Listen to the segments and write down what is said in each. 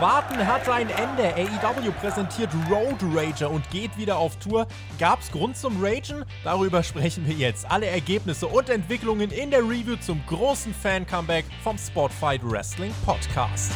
Warten hat ein Ende. AEW präsentiert Road Rager und geht wieder auf Tour. Gab's Grund zum Ragen? Darüber sprechen wir jetzt. Alle Ergebnisse und Entwicklungen in der Review zum großen Fan-Comeback vom Spotfight Wrestling Podcast.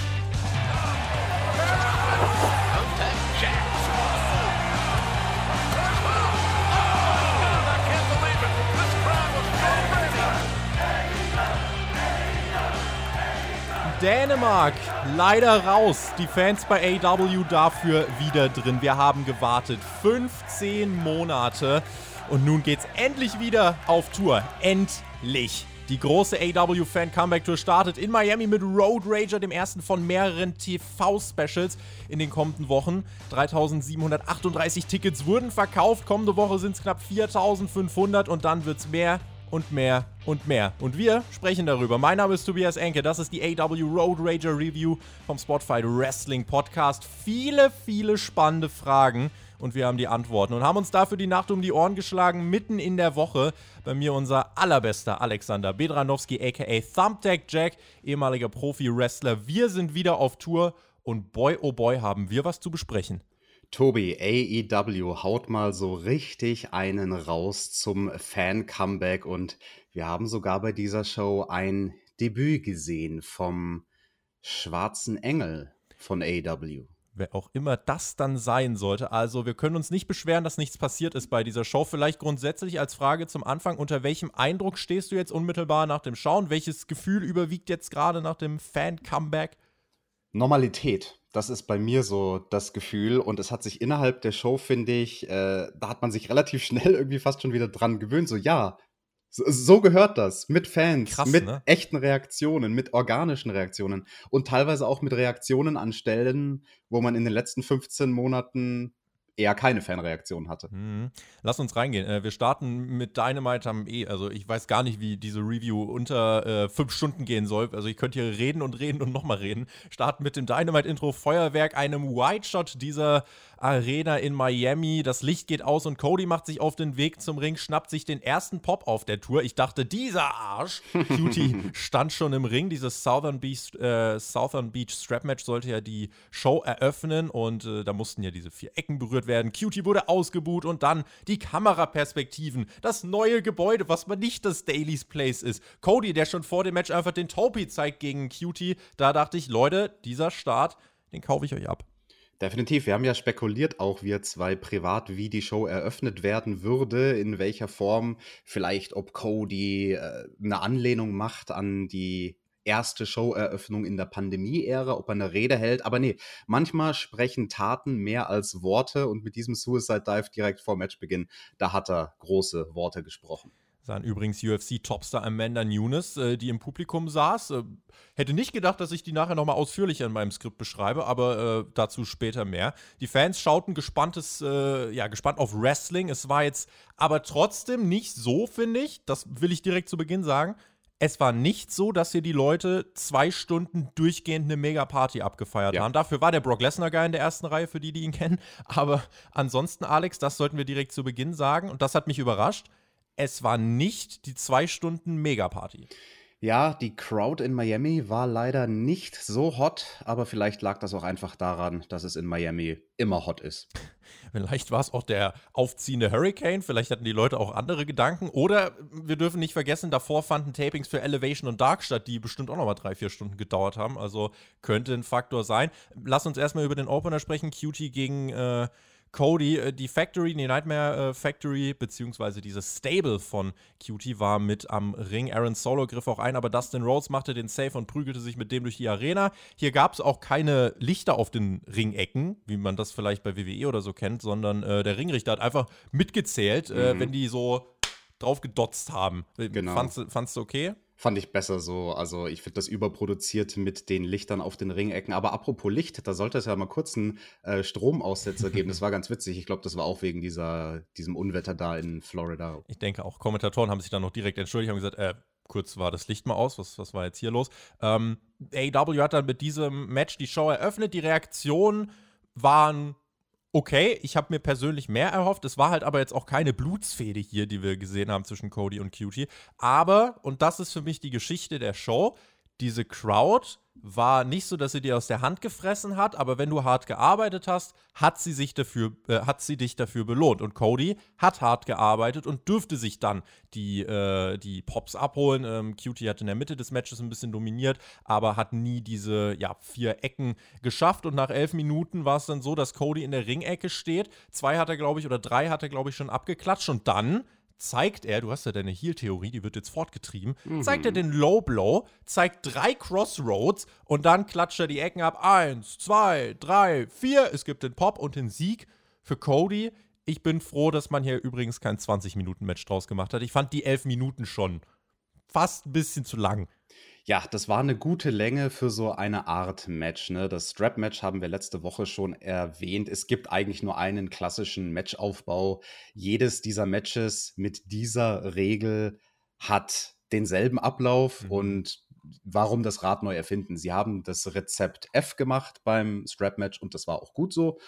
Dänemark leider raus. Die Fans bei AW dafür wieder drin. Wir haben gewartet 15 Monate und nun geht's endlich wieder auf Tour. Endlich. Die große AW Fan Comeback Tour startet in Miami mit Road Rager, dem ersten von mehreren TV-Specials in den kommenden Wochen. 3738 Tickets wurden verkauft. Kommende Woche sind es knapp 4500 und dann wird's mehr und mehr und mehr. Und wir sprechen darüber. Mein Name ist Tobias Enke, das ist die AW Road Rager Review vom Spotify Wrestling Podcast. Viele, viele spannende Fragen und wir haben die Antworten und haben uns dafür die Nacht um die Ohren geschlagen, mitten in der Woche. Bei mir unser allerbester Alexander Bedranowski, aka Thumbtack Jack, ehemaliger Profi-Wrestler. Wir sind wieder auf Tour und boy, oh boy, haben wir was zu besprechen. Tobi, AEW haut mal so richtig einen raus zum Fan-Comeback und wir haben sogar bei dieser Show ein Debüt gesehen vom Schwarzen Engel von AEW. Wer auch immer das dann sein sollte. Also, wir können uns nicht beschweren, dass nichts passiert ist bei dieser Show. Vielleicht grundsätzlich als Frage zum Anfang: Unter welchem Eindruck stehst du jetzt unmittelbar nach dem Schauen? Welches Gefühl überwiegt jetzt gerade nach dem Fan-Comeback? Normalität das ist bei mir so das Gefühl. Und es hat sich innerhalb der Show, finde ich, äh, da hat man sich relativ schnell irgendwie fast schon wieder dran gewöhnt. So, ja, so, so gehört das. Mit Fans, Krass, mit ne? echten Reaktionen, mit organischen Reaktionen und teilweise auch mit Reaktionen an Stellen, wo man in den letzten 15 Monaten eher keine Fanreaktion hatte. Mhm. Lass uns reingehen. Äh, wir starten mit Dynamite am E. Also ich weiß gar nicht, wie diese Review unter äh, fünf Stunden gehen soll. Also ich könnte hier reden und reden und nochmal reden. Starten mit dem Dynamite-Intro Feuerwerk, einem White Shot dieser Arena in Miami. Das Licht geht aus und Cody macht sich auf den Weg zum Ring, schnappt sich den ersten Pop auf der Tour. Ich dachte, dieser Arsch. Cutie stand schon im Ring. Dieses Southern Beach, äh, Southern Beach Strap Match sollte ja die Show eröffnen und äh, da mussten ja diese vier Ecken berührt werden. Cutie wurde ausgebuht und dann die Kameraperspektiven, das neue Gebäude, was man nicht das Daily's Place ist. Cody, der schon vor dem Match einfach den Topi zeigt gegen Cutie. Da dachte ich, Leute, dieser Start, den kaufe ich euch ab. Definitiv. Wir haben ja spekuliert, auch wir zwei privat, wie die Show eröffnet werden würde, in welcher Form, vielleicht ob Cody äh, eine Anlehnung macht an die erste Showeröffnung in der Pandemie-Ära, ob er eine Rede hält. Aber nee, manchmal sprechen Taten mehr als Worte und mit diesem Suicide Dive direkt vor Matchbeginn, da hat er große Worte gesprochen sahen übrigens UFC-Topstar Amanda Nunes, äh, die im Publikum saß. Äh, hätte nicht gedacht, dass ich die nachher nochmal ausführlicher in meinem Skript beschreibe, aber äh, dazu später mehr. Die Fans schauten gespanntes, äh, ja, gespannt auf Wrestling. Es war jetzt aber trotzdem nicht so, finde ich, das will ich direkt zu Beginn sagen. Es war nicht so, dass hier die Leute zwei Stunden durchgehend eine Mega-Party abgefeiert ja. haben. Dafür war der Brock Lesnar-Guy in der ersten Reihe, für die, die ihn kennen. Aber ansonsten, Alex, das sollten wir direkt zu Beginn sagen. Und das hat mich überrascht es war nicht die zwei Stunden Megaparty. Ja, die Crowd in Miami war leider nicht so hot, aber vielleicht lag das auch einfach daran, dass es in Miami immer hot ist. Vielleicht war es auch der aufziehende Hurricane, vielleicht hatten die Leute auch andere Gedanken. Oder wir dürfen nicht vergessen, davor fanden Tapings für Elevation und Dark statt, die bestimmt auch nochmal drei, vier Stunden gedauert haben. Also könnte ein Faktor sein. Lass uns erstmal über den Opener sprechen. Cutie gegen äh, Cody, äh, die Factory, die Nightmare äh, Factory, beziehungsweise dieses Stable von Cutie war mit am Ring. Aaron Solo griff auch ein, aber Dustin Rhodes machte den Safe und prügelte sich mit dem durch die Arena. Hier gab es auch keine Lichter auf den Ringecken, wie man das vielleicht bei WWE oder so kennt, sondern äh, der Ringrichter hat einfach mitgezählt, äh, mhm. wenn die so drauf gedotzt haben. Genau. Fandst, fandst du okay? Fand ich besser so. Also ich finde das überproduziert mit den Lichtern auf den Ringecken. Aber apropos Licht, da sollte es ja mal kurz einen äh, Stromaussetzer geben. Das war ganz witzig. Ich glaube, das war auch wegen dieser, diesem Unwetter da in Florida. Ich denke auch, Kommentatoren haben sich dann noch direkt entschuldigt und gesagt, äh, kurz war das Licht mal aus, was, was war jetzt hier los? Ähm, AW hat dann mit diesem Match die Show eröffnet. Die Reaktionen waren okay. Ich habe mir persönlich mehr erhofft. Es war halt aber jetzt auch keine Blutsfehde hier, die wir gesehen haben zwischen Cody und Cutie. Aber, und das ist für mich die Geschichte der Show, diese Crowd war nicht so, dass sie dir aus der Hand gefressen hat, aber wenn du hart gearbeitet hast, hat sie sich dafür, äh, hat sie dich dafür belohnt. Und Cody hat hart gearbeitet und dürfte sich dann die, äh, die Pops abholen. Ähm, Cutie hat in der Mitte des Matches ein bisschen dominiert, aber hat nie diese ja, vier Ecken geschafft. Und nach elf Minuten war es dann so, dass Cody in der Ringecke steht. Zwei hat er, glaube ich, oder drei hat er, glaube ich, schon abgeklatscht. Und dann zeigt er, du hast ja deine Heal-Theorie, die wird jetzt fortgetrieben, mhm. zeigt er den Low Blow, zeigt drei Crossroads und dann klatscht er die Ecken ab. Eins, zwei, drei, vier. Es gibt den Pop und den Sieg für Cody. Ich bin froh, dass man hier übrigens kein 20-Minuten-Match draus gemacht hat. Ich fand die elf Minuten schon fast ein bisschen zu lang. Ja, das war eine gute Länge für so eine Art Match. Ne? Das Strap-Match haben wir letzte Woche schon erwähnt. Es gibt eigentlich nur einen klassischen Matchaufbau. Jedes dieser Matches mit dieser Regel hat denselben Ablauf mhm. und warum das Rad neu erfinden? Sie haben das Rezept F gemacht beim Strap-Match und das war auch gut so.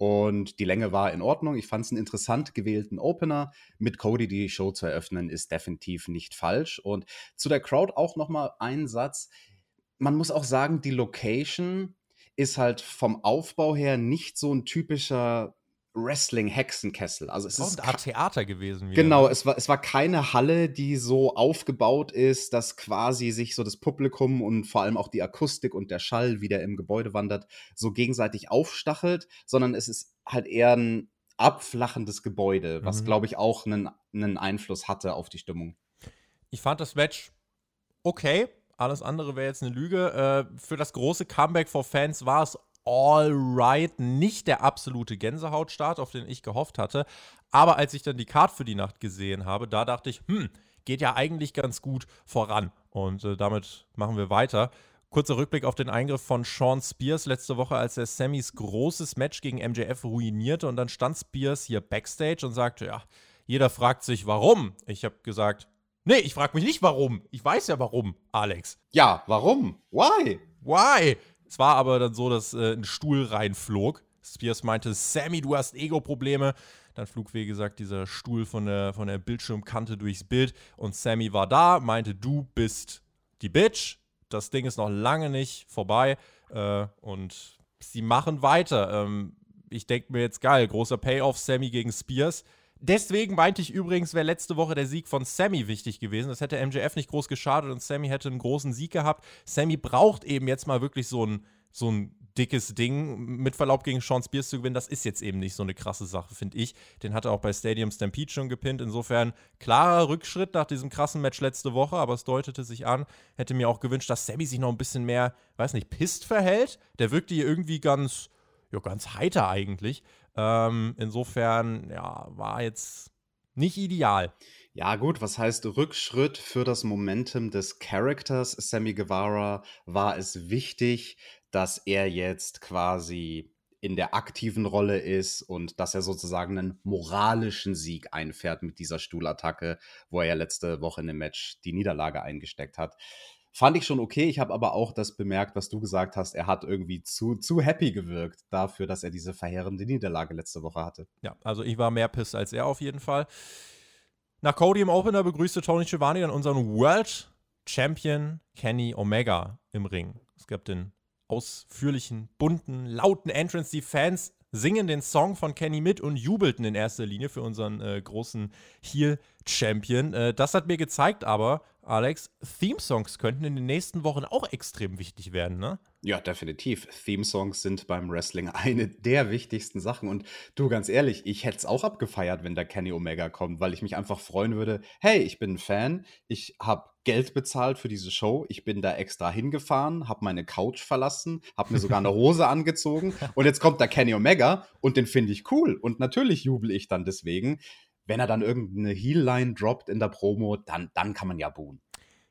Und die Länge war in Ordnung. Ich fand es einen interessant gewählten Opener. Mit Cody die Show zu eröffnen, ist definitiv nicht falsch. Und zu der Crowd auch nochmal ein Satz. Man muss auch sagen, die Location ist halt vom Aufbau her nicht so ein typischer Wrestling-Hexenkessel. Also es ist eine Art Theater gewesen. Wieder. Genau, ne? es war, es war keine Halle, die so aufgebaut ist, dass quasi sich so das Publikum und vor allem auch die Akustik und der Schall, wie der im Gebäude wandert, so gegenseitig aufstachelt, sondern es ist halt eher ein abflachendes Gebäude, was, mhm. glaube ich, auch einen, einen Einfluss hatte auf die Stimmung. Ich fand das Match okay. Alles andere wäre jetzt eine Lüge. Äh, für das große Comeback for Fans war es alright. Nicht der absolute Gänsehautstart, auf den ich gehofft hatte. Aber als ich dann die Card für die Nacht gesehen habe, da dachte ich, hm, geht ja eigentlich ganz gut voran. Und äh, damit machen wir weiter. Kurzer Rückblick auf den Eingriff von Sean Spears letzte Woche, als er Sammys großes Match gegen MJF ruinierte. Und dann stand Spears hier backstage und sagte: Ja, jeder fragt sich, warum. Ich habe gesagt: Nee, ich frage mich nicht, warum. Ich weiß ja, warum, Alex. Ja, warum? Why? Why? Es war aber dann so, dass äh, ein Stuhl reinflog. Spears meinte, Sammy, du hast Ego-Probleme. Dann flog, wie gesagt, dieser Stuhl von der, von der Bildschirmkante durchs Bild und Sammy war da, meinte, du bist die Bitch. Das Ding ist noch lange nicht vorbei äh, und sie machen weiter. Ähm, ich denke mir jetzt geil, großer Payoff, Sammy gegen Spears. Deswegen meinte ich übrigens, wäre letzte Woche der Sieg von Sammy wichtig gewesen. Das hätte MJF nicht groß geschadet und Sammy hätte einen großen Sieg gehabt. Sammy braucht eben jetzt mal wirklich so ein, so ein dickes Ding. Mit Verlaub gegen Sean Spears zu gewinnen, das ist jetzt eben nicht so eine krasse Sache, finde ich. Den hat er auch bei Stadium Stampede schon gepinnt. Insofern klarer Rückschritt nach diesem krassen Match letzte Woche, aber es deutete sich an. Hätte mir auch gewünscht, dass Sammy sich noch ein bisschen mehr, weiß nicht, pisst verhält. Der wirkte hier irgendwie ganz, ja, ganz heiter eigentlich. Ähm, insofern, ja, war jetzt nicht ideal. Ja, gut, was heißt Rückschritt für das Momentum des Charakters Sammy Guevara? War es wichtig, dass er jetzt quasi in der aktiven Rolle ist und dass er sozusagen einen moralischen Sieg einfährt mit dieser Stuhlattacke, wo er ja letzte Woche in dem Match die Niederlage eingesteckt hat. Fand ich schon okay. Ich habe aber auch das bemerkt, was du gesagt hast. Er hat irgendwie zu, zu happy gewirkt dafür, dass er diese verheerende Niederlage letzte Woche hatte. Ja, also ich war mehr piss als er auf jeden Fall. Nach Cody im Opener begrüßte Tony Schiavone dann unseren World Champion Kenny Omega im Ring. Es gab den ausführlichen, bunten, lauten Entrance. Die Fans singen den Song von Kenny mit und jubelten in erster Linie für unseren äh, großen Heel-Champion. Äh, das hat mir gezeigt aber, Alex, Theme-Songs könnten in den nächsten Wochen auch extrem wichtig werden, ne? Ja, definitiv. Theme-Songs sind beim Wrestling eine der wichtigsten Sachen. Und du, ganz ehrlich, ich hätte es auch abgefeiert, wenn da Kenny Omega kommt, weil ich mich einfach freuen würde, hey, ich bin ein Fan, ich habe Geld bezahlt für diese Show, ich bin da extra hingefahren, habe meine Couch verlassen, habe mir sogar eine Hose angezogen und jetzt kommt da Kenny Omega und den finde ich cool. Und natürlich jubel ich dann deswegen wenn er dann irgendeine Heel-Line droppt in der Promo, dann, dann kann man ja buhen.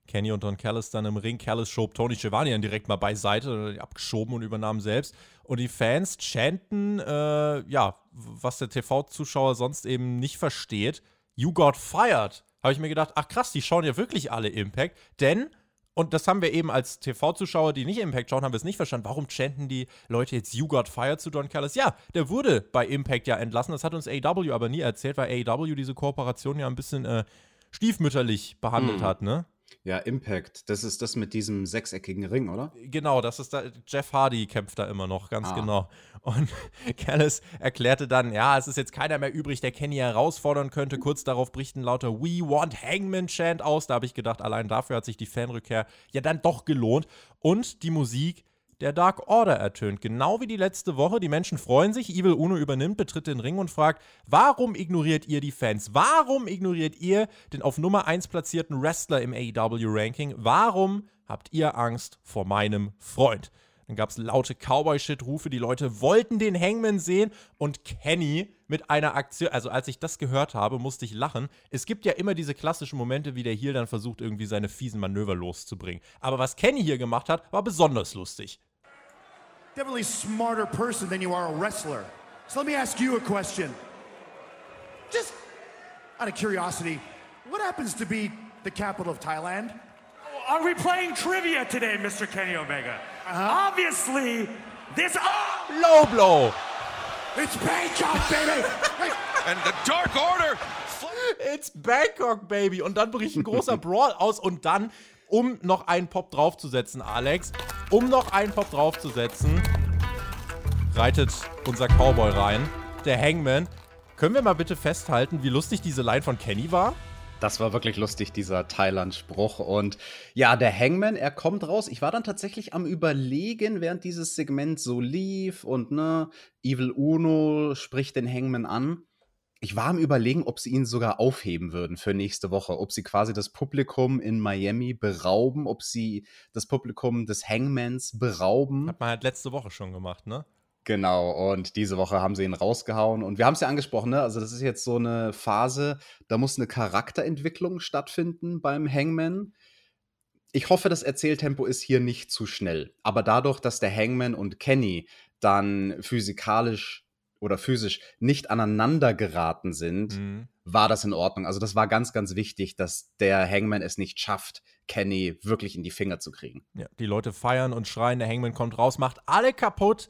Kenny und Don Callis dann im Ring. Callis schob Tony Schiavone dann direkt mal beiseite, abgeschoben und übernahm selbst. Und die Fans chanten, äh, ja, was der TV-Zuschauer sonst eben nicht versteht. You got fired. Habe ich mir gedacht, ach krass, die schauen ja wirklich alle Impact. Denn und das haben wir eben als TV-Zuschauer, die nicht Impact schauen, haben wir es nicht verstanden. Warum chanten die Leute jetzt You Got Fired zu Don Callis? Ja, der wurde bei Impact ja entlassen. Das hat uns AEW aber nie erzählt, weil AEW diese Kooperation ja ein bisschen äh, stiefmütterlich behandelt hm. hat, ne? Ja, Impact. Das ist das mit diesem sechseckigen Ring, oder? Genau, das ist da. Jeff Hardy kämpft da immer noch, ganz ah. genau. Und Callis erklärte dann, ja, es ist jetzt keiner mehr übrig, der Kenny herausfordern könnte. Kurz darauf brichten lauter We Want Hangman Chant aus. Da habe ich gedacht, allein dafür hat sich die Fanrückkehr ja dann doch gelohnt. Und die Musik der Dark Order ertönt. Genau wie die letzte Woche. Die Menschen freuen sich. Evil Uno übernimmt, betritt den Ring und fragt: Warum ignoriert ihr die Fans? Warum ignoriert ihr den auf Nummer 1 platzierten Wrestler im AEW-Ranking? Warum habt ihr Angst vor meinem Freund? Dann gab es laute Cowboy-Shit-Rufe. Die Leute wollten den Hangman sehen und Kenny mit einer Aktion. Also, als ich das gehört habe, musste ich lachen. Es gibt ja immer diese klassischen Momente, wie der Heel dann versucht, irgendwie seine fiesen Manöver loszubringen. Aber was Kenny hier gemacht hat, war besonders lustig definitely smarter person than you are a wrestler. So let me ask you a question. Just out of curiosity, what happens to be the capital of Thailand? Are we playing trivia today, Mr. Kenny Omega? Uh-huh. Obviously, this. Oh! Low blow! It's Bangkok, baby! and the Dark Order! It's Bangkok, baby! Und dann bricht ein großer Brawl aus und dann um noch einen Pop draufzusetzen, Alex. Um noch einen Pop draufzusetzen, reitet unser Cowboy rein, der Hangman. Können wir mal bitte festhalten, wie lustig diese Line von Kenny war? Das war wirklich lustig, dieser Thailand-Spruch. Und ja, der Hangman, er kommt raus. Ich war dann tatsächlich am Überlegen, während dieses Segment so lief und ne, Evil Uno spricht den Hangman an ich war am Überlegen, ob sie ihn sogar aufheben würden für nächste Woche, ob sie quasi das Publikum in Miami berauben, ob sie das Publikum des Hangmans berauben. Hat man halt letzte Woche schon gemacht, ne? Genau, und diese Woche haben sie ihn rausgehauen. Und wir haben es ja angesprochen, ne? Also, das ist jetzt so eine Phase, da muss eine Charakterentwicklung stattfinden beim Hangman. Ich hoffe, das Erzähltempo ist hier nicht zu schnell. Aber dadurch, dass der Hangman und Kenny dann physikalisch oder physisch nicht aneinander geraten sind, mhm. war das in Ordnung. Also das war ganz, ganz wichtig, dass der Hangman es nicht schafft, Kenny wirklich in die Finger zu kriegen. Ja, die Leute feiern und schreien, der Hangman kommt raus, macht alle kaputt,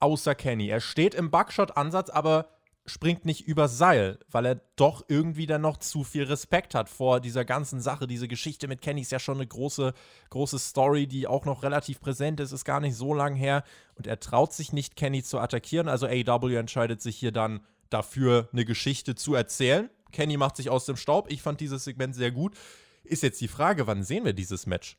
außer Kenny. Er steht im Buckshot-Ansatz, aber springt nicht übers Seil, weil er doch irgendwie dann noch zu viel Respekt hat vor dieser ganzen Sache. Diese Geschichte mit Kenny ist ja schon eine große, große Story, die auch noch relativ präsent ist, ist gar nicht so lang her. Und er traut sich nicht, Kenny zu attackieren. Also AW entscheidet sich hier dann dafür, eine Geschichte zu erzählen. Kenny macht sich aus dem Staub. Ich fand dieses Segment sehr gut. Ist jetzt die Frage, wann sehen wir dieses Match?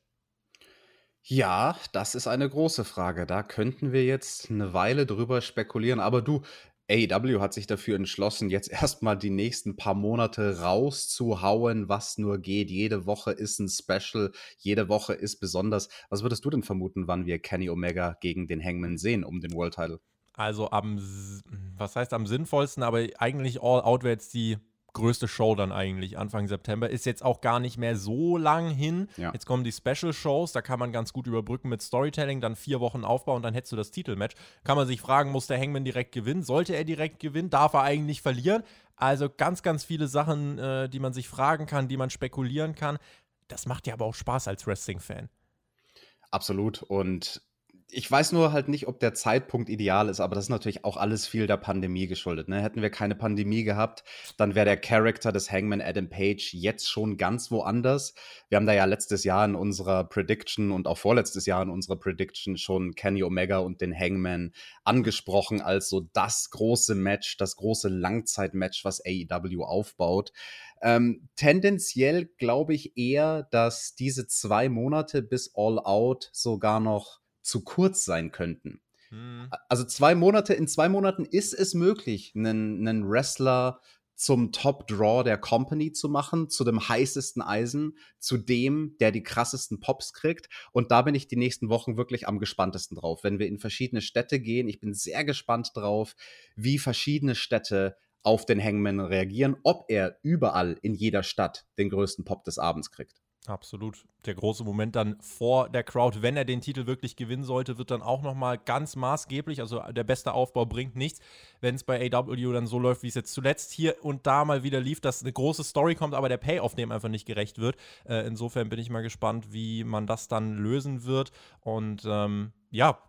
Ja, das ist eine große Frage. Da könnten wir jetzt eine Weile drüber spekulieren. Aber du, AEW hat sich dafür entschlossen, jetzt erstmal die nächsten paar Monate rauszuhauen, was nur geht. Jede Woche ist ein Special, jede Woche ist besonders. Was würdest du denn vermuten, wann wir Kenny Omega gegen den Hangman sehen um den World Title? Also am, was heißt am sinnvollsten, aber eigentlich all out wäre jetzt die größte Show dann eigentlich Anfang September. Ist jetzt auch gar nicht mehr so lang hin. Ja. Jetzt kommen die Special Shows, da kann man ganz gut überbrücken mit Storytelling, dann vier Wochen Aufbau und dann hättest du das Titelmatch. Kann man sich fragen, muss der Hangman direkt gewinnen? Sollte er direkt gewinnen? Darf er eigentlich verlieren? Also ganz, ganz viele Sachen, äh, die man sich fragen kann, die man spekulieren kann. Das macht ja aber auch Spaß als Wrestling-Fan. Absolut. Und ich weiß nur halt nicht, ob der Zeitpunkt ideal ist, aber das ist natürlich auch alles viel der Pandemie geschuldet. Ne? Hätten wir keine Pandemie gehabt, dann wäre der Charakter des Hangman Adam Page jetzt schon ganz woanders. Wir haben da ja letztes Jahr in unserer Prediction und auch vorletztes Jahr in unserer Prediction schon Kenny Omega und den Hangman angesprochen als so das große Match, das große Langzeitmatch, was AEW aufbaut. Ähm, tendenziell glaube ich eher, dass diese zwei Monate bis All Out sogar noch zu kurz sein könnten. Hm. Also zwei Monate, in zwei Monaten ist es möglich, einen, einen Wrestler zum Top-Draw der Company zu machen, zu dem heißesten Eisen, zu dem, der die krassesten Pops kriegt. Und da bin ich die nächsten Wochen wirklich am gespanntesten drauf. Wenn wir in verschiedene Städte gehen, ich bin sehr gespannt drauf, wie verschiedene Städte auf den Hangman reagieren, ob er überall in jeder Stadt den größten Pop des Abends kriegt. Absolut. Der große Moment dann vor der Crowd, wenn er den Titel wirklich gewinnen sollte, wird dann auch nochmal ganz maßgeblich. Also der beste Aufbau bringt nichts, wenn es bei AW dann so läuft, wie es jetzt zuletzt hier und da mal wieder lief, dass eine große Story kommt, aber der Payoff dem einfach nicht gerecht wird. Äh, insofern bin ich mal gespannt, wie man das dann lösen wird. Und ähm, ja,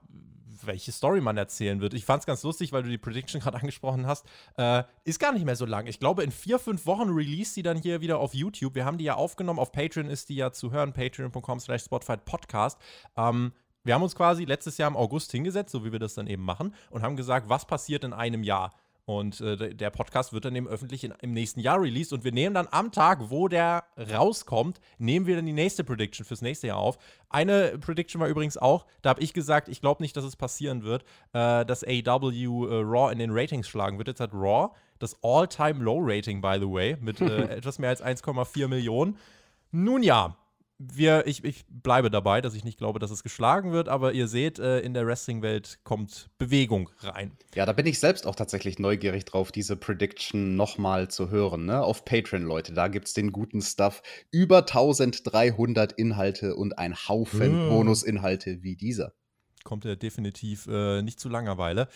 welche Story man erzählen wird. Ich fand es ganz lustig, weil du die Prediction gerade angesprochen hast. Äh, ist gar nicht mehr so lang. Ich glaube, in vier, fünf Wochen release sie dann hier wieder auf YouTube. Wir haben die ja aufgenommen. Auf Patreon ist die ja zu hören. Patreon.com slash Spotify Podcast. Ähm, wir haben uns quasi letztes Jahr im August hingesetzt, so wie wir das dann eben machen, und haben gesagt, was passiert in einem Jahr. Und äh, der Podcast wird dann eben öffentlich in, im nächsten Jahr released. Und wir nehmen dann am Tag, wo der rauskommt, nehmen wir dann die nächste Prediction fürs nächste Jahr auf. Eine Prediction war übrigens auch, da habe ich gesagt, ich glaube nicht, dass es passieren wird, äh, dass AW äh, Raw in den Ratings schlagen wird. Jetzt hat Raw das All-Time-Low-Rating, by the way, mit äh, etwas mehr als 1,4 Millionen. Nun ja, wir, ich, ich bleibe dabei, dass ich nicht glaube, dass es geschlagen wird, aber ihr seht, äh, in der Wrestling-Welt kommt Bewegung rein. Ja, da bin ich selbst auch tatsächlich neugierig drauf, diese Prediction nochmal zu hören. Ne? Auf Patreon, Leute, da gibt es den guten Stuff. Über 1300 Inhalte und ein Haufen mm. Bonusinhalte wie dieser. Kommt ja definitiv äh, nicht zu Langeweile.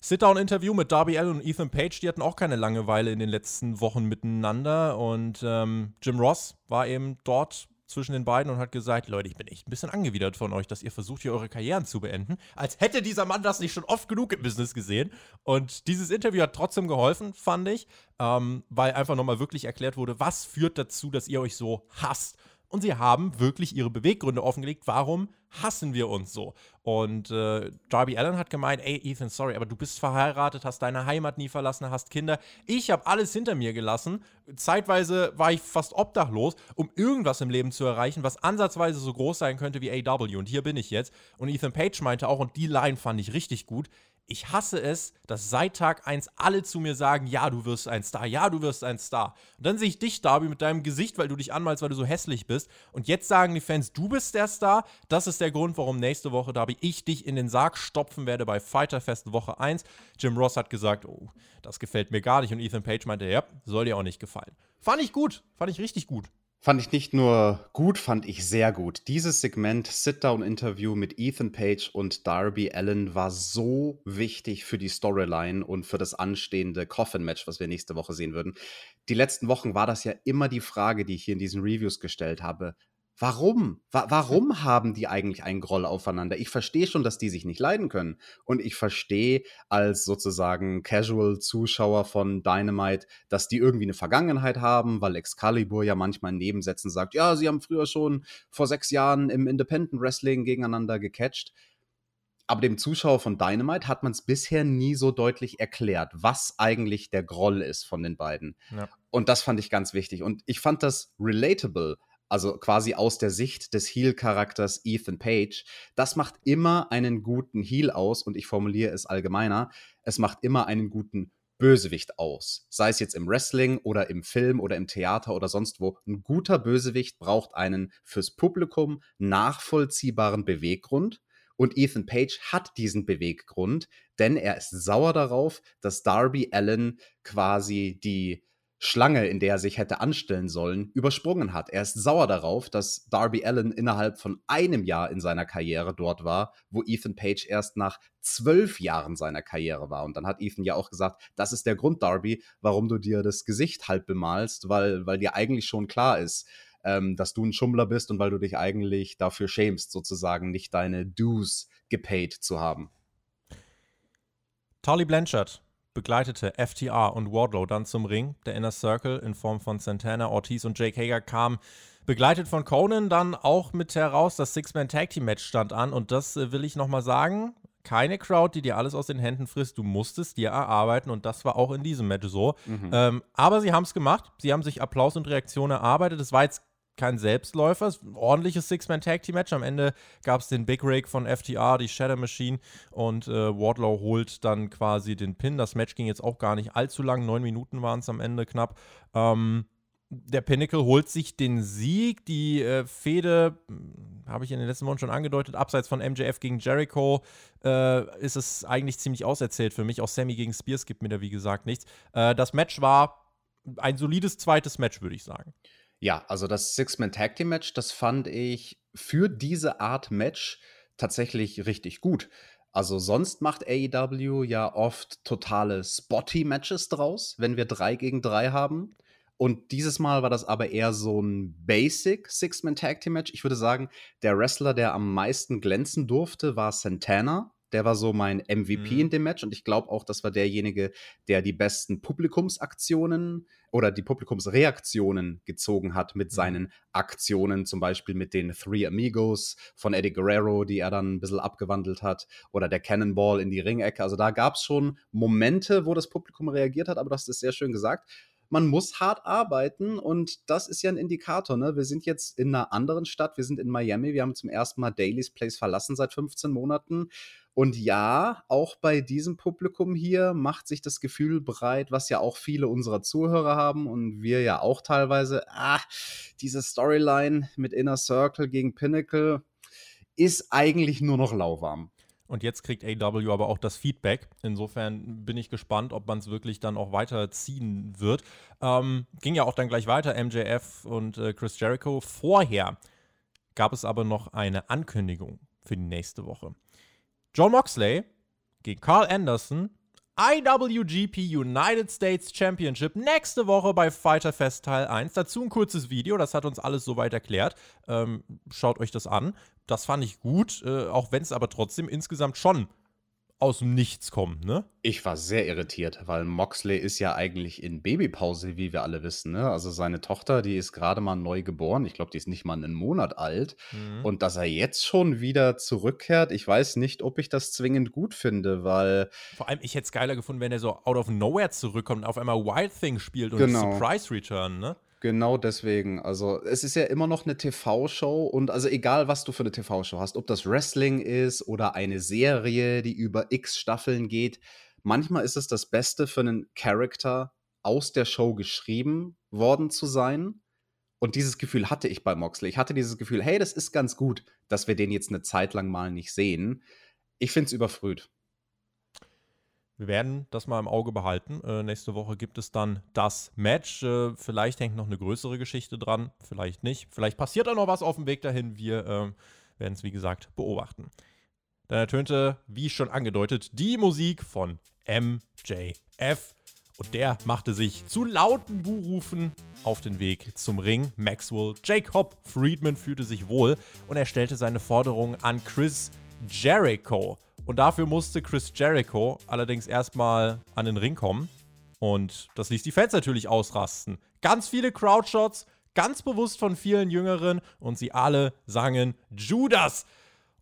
Sit-Down-Interview mit Darby Allen und Ethan Page, die hatten auch keine Langeweile in den letzten Wochen miteinander. Und ähm, Jim Ross war eben dort zwischen den beiden und hat gesagt, Leute, ich bin echt ein bisschen angewidert von euch, dass ihr versucht, hier eure Karrieren zu beenden. Als hätte dieser Mann das nicht schon oft genug im Business gesehen. Und dieses Interview hat trotzdem geholfen, fand ich, ähm, weil einfach nochmal wirklich erklärt wurde, was führt dazu, dass ihr euch so hasst und sie haben wirklich ihre Beweggründe offengelegt, warum hassen wir uns so. Und äh, Darby Allen hat gemeint, ey Ethan, sorry, aber du bist verheiratet, hast deine Heimat nie verlassen, hast Kinder. Ich habe alles hinter mir gelassen. Zeitweise war ich fast obdachlos, um irgendwas im Leben zu erreichen, was ansatzweise so groß sein könnte wie AW. Und hier bin ich jetzt. Und Ethan Page meinte auch, und die Line fand ich richtig gut, ich hasse es, dass seit Tag 1 alle zu mir sagen, ja, du wirst ein Star, ja, du wirst ein Star. Und dann sehe ich dich, Darby, mit deinem Gesicht, weil du dich anmalst, weil du so hässlich bist. Und jetzt sagen die Fans, du bist der Star. Das ist der Grund, warum nächste Woche, Darby, ich dich in den Sarg stopfen werde bei Fighterfest Woche 1. Jim Ross hat gesagt, oh, das gefällt mir gar nicht. Und Ethan Page meinte, ja, soll dir auch nicht gefallen. Fand ich gut, fand ich richtig gut. Fand ich nicht nur gut, fand ich sehr gut. Dieses Segment Sit-Down-Interview mit Ethan Page und Darby Allen war so wichtig für die Storyline und für das anstehende Coffin-Match, was wir nächste Woche sehen würden. Die letzten Wochen war das ja immer die Frage, die ich hier in diesen Reviews gestellt habe. Warum? Wa warum haben die eigentlich einen Groll aufeinander? Ich verstehe schon, dass die sich nicht leiden können. Und ich verstehe als sozusagen Casual-Zuschauer von Dynamite, dass die irgendwie eine Vergangenheit haben, weil Excalibur ja manchmal in Nebensätzen sagt, ja, sie haben früher schon vor sechs Jahren im Independent Wrestling gegeneinander gecatcht. Aber dem Zuschauer von Dynamite hat man es bisher nie so deutlich erklärt, was eigentlich der Groll ist von den beiden. Ja. Und das fand ich ganz wichtig. Und ich fand das relatable also quasi aus der Sicht des Heel-Charakters Ethan Page, das macht immer einen guten Heel aus und ich formuliere es allgemeiner, es macht immer einen guten Bösewicht aus. Sei es jetzt im Wrestling oder im Film oder im Theater oder sonst wo. Ein guter Bösewicht braucht einen fürs Publikum nachvollziehbaren Beweggrund. Und Ethan Page hat diesen Beweggrund, denn er ist sauer darauf, dass Darby Allen quasi die Schlange, in der er sich hätte anstellen sollen, übersprungen hat. Er ist sauer darauf, dass Darby Allen innerhalb von einem Jahr in seiner Karriere dort war, wo Ethan Page erst nach zwölf Jahren seiner Karriere war. Und dann hat Ethan ja auch gesagt, das ist der Grund, Darby, warum du dir das Gesicht halb bemalst, weil, weil dir eigentlich schon klar ist, ähm, dass du ein Schummler bist und weil du dich eigentlich dafür schämst, sozusagen nicht deine Dues gepaid zu haben. Tolly Blanchard begleitete FTR und Wardlow dann zum Ring. Der Inner Circle in Form von Santana, Ortiz und Jake Hager kam begleitet von Conan dann auch mit heraus. Das Six-Man-Tag-Team-Match stand an und das äh, will ich nochmal sagen. Keine Crowd, die dir alles aus den Händen frisst. Du musstest dir erarbeiten und das war auch in diesem Match so. Mhm. Ähm, aber sie haben es gemacht. Sie haben sich Applaus und Reaktion erarbeitet. Es war jetzt kein Selbstläufer, ordentliches Six-Man-Tag-Team-Match. Am Ende gab es den Big Rake von FTR, die Shadow Machine und äh, Wardlow holt dann quasi den Pin. Das Match ging jetzt auch gar nicht allzu lang, neun Minuten waren es am Ende knapp. Ähm, der Pinnacle holt sich den Sieg. Die äh, Fehde, hm, habe ich in den letzten Wochen schon angedeutet, abseits von MJF gegen Jericho, äh, ist es eigentlich ziemlich auserzählt für mich. Auch Sammy gegen Spears gibt mir da, wie gesagt, nichts. Äh, das Match war ein solides zweites Match, würde ich sagen. Ja, also das Six-Man-Tag-Team-Match, das fand ich für diese Art Match tatsächlich richtig gut. Also sonst macht AEW ja oft totale Spotty-Matches draus, wenn wir drei gegen drei haben. Und dieses Mal war das aber eher so ein Basic Six-Man-Tag-Team-Match. Ich würde sagen, der Wrestler, der am meisten glänzen durfte, war Santana Der war so mein MVP Mhm. in dem Match und ich glaube auch, das war derjenige, der die besten Publikumsaktionen oder die Publikumsreaktionen gezogen hat mit Mhm. seinen Aktionen, zum Beispiel mit den Three Amigos von Eddie Guerrero, die er dann ein bisschen abgewandelt hat, oder der Cannonball in die Ringecke. Also da gab es schon Momente, wo das Publikum reagiert hat, aber hast es sehr schön gesagt. Man muss hart arbeiten und das ist ja ein Indikator. Ne? Wir sind jetzt in einer anderen Stadt, wir sind in Miami, wir haben zum ersten Mal Daily's Place verlassen seit 15 Monaten. Und ja, auch bei diesem Publikum hier macht sich das Gefühl breit, was ja auch viele unserer Zuhörer haben und wir ja auch teilweise, ah, diese Storyline mit Inner Circle gegen Pinnacle ist eigentlich nur noch lauwarm. Und jetzt kriegt AW aber auch das Feedback. Insofern bin ich gespannt, ob man es wirklich dann auch weiterziehen wird. Ähm, ging ja auch dann gleich weiter, MJF und äh, Chris Jericho. Vorher gab es aber noch eine Ankündigung für die nächste Woche. John Moxley gegen Carl Anderson, IWGP United States Championship nächste Woche bei Fighter Fest Teil 1. Dazu ein kurzes Video, das hat uns alles soweit erklärt. Ähm, schaut euch das an. Das fand ich gut, äh, auch wenn es aber trotzdem insgesamt schon aus dem Nichts kommt, ne? Ich war sehr irritiert, weil Moxley ist ja eigentlich in Babypause, wie wir alle wissen. Ne? Also seine Tochter, die ist gerade mal neu geboren. Ich glaube, die ist nicht mal einen Monat alt. Mhm. Und dass er jetzt schon wieder zurückkehrt, ich weiß nicht, ob ich das zwingend gut finde, weil Vor allem, ich hätte es geiler gefunden, wenn er so out of nowhere zurückkommt und auf einmal Wild Thing spielt und Genau. Surprise Return, ne? Genau deswegen. Also, es ist ja immer noch eine TV-Show und also egal, was du für eine TV-Show hast, ob das Wrestling ist oder eine Serie, die über x Staffeln geht, manchmal ist es das Beste für einen Charakter aus der Show geschrieben worden zu sein. Und dieses Gefühl hatte ich bei Moxley. Ich hatte dieses Gefühl, hey, das ist ganz gut, dass wir den jetzt eine Zeit lang mal nicht sehen. Ich finde es überfrüht. Wir werden das mal im Auge behalten. Äh, nächste Woche gibt es dann das Match. Äh, vielleicht hängt noch eine größere Geschichte dran, vielleicht nicht. Vielleicht passiert auch noch was auf dem Weg dahin. Wir ähm, werden es, wie gesagt, beobachten. Dann ertönte, wie schon angedeutet, die Musik von MJF. Und der machte sich zu lauten Buhrufen auf den Weg zum Ring. Maxwell Jacob Friedman fühlte sich wohl und er stellte seine Forderung an Chris Jericho. Und dafür musste Chris Jericho allerdings erstmal an den Ring kommen. Und das ließ die Fans natürlich ausrasten. Ganz viele Crowdshots, ganz bewusst von vielen Jüngeren. Und sie alle sangen Judas.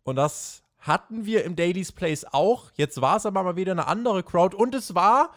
Und das hatten wir im Daily's Place auch. Jetzt war es aber mal wieder eine andere Crowd. Und es war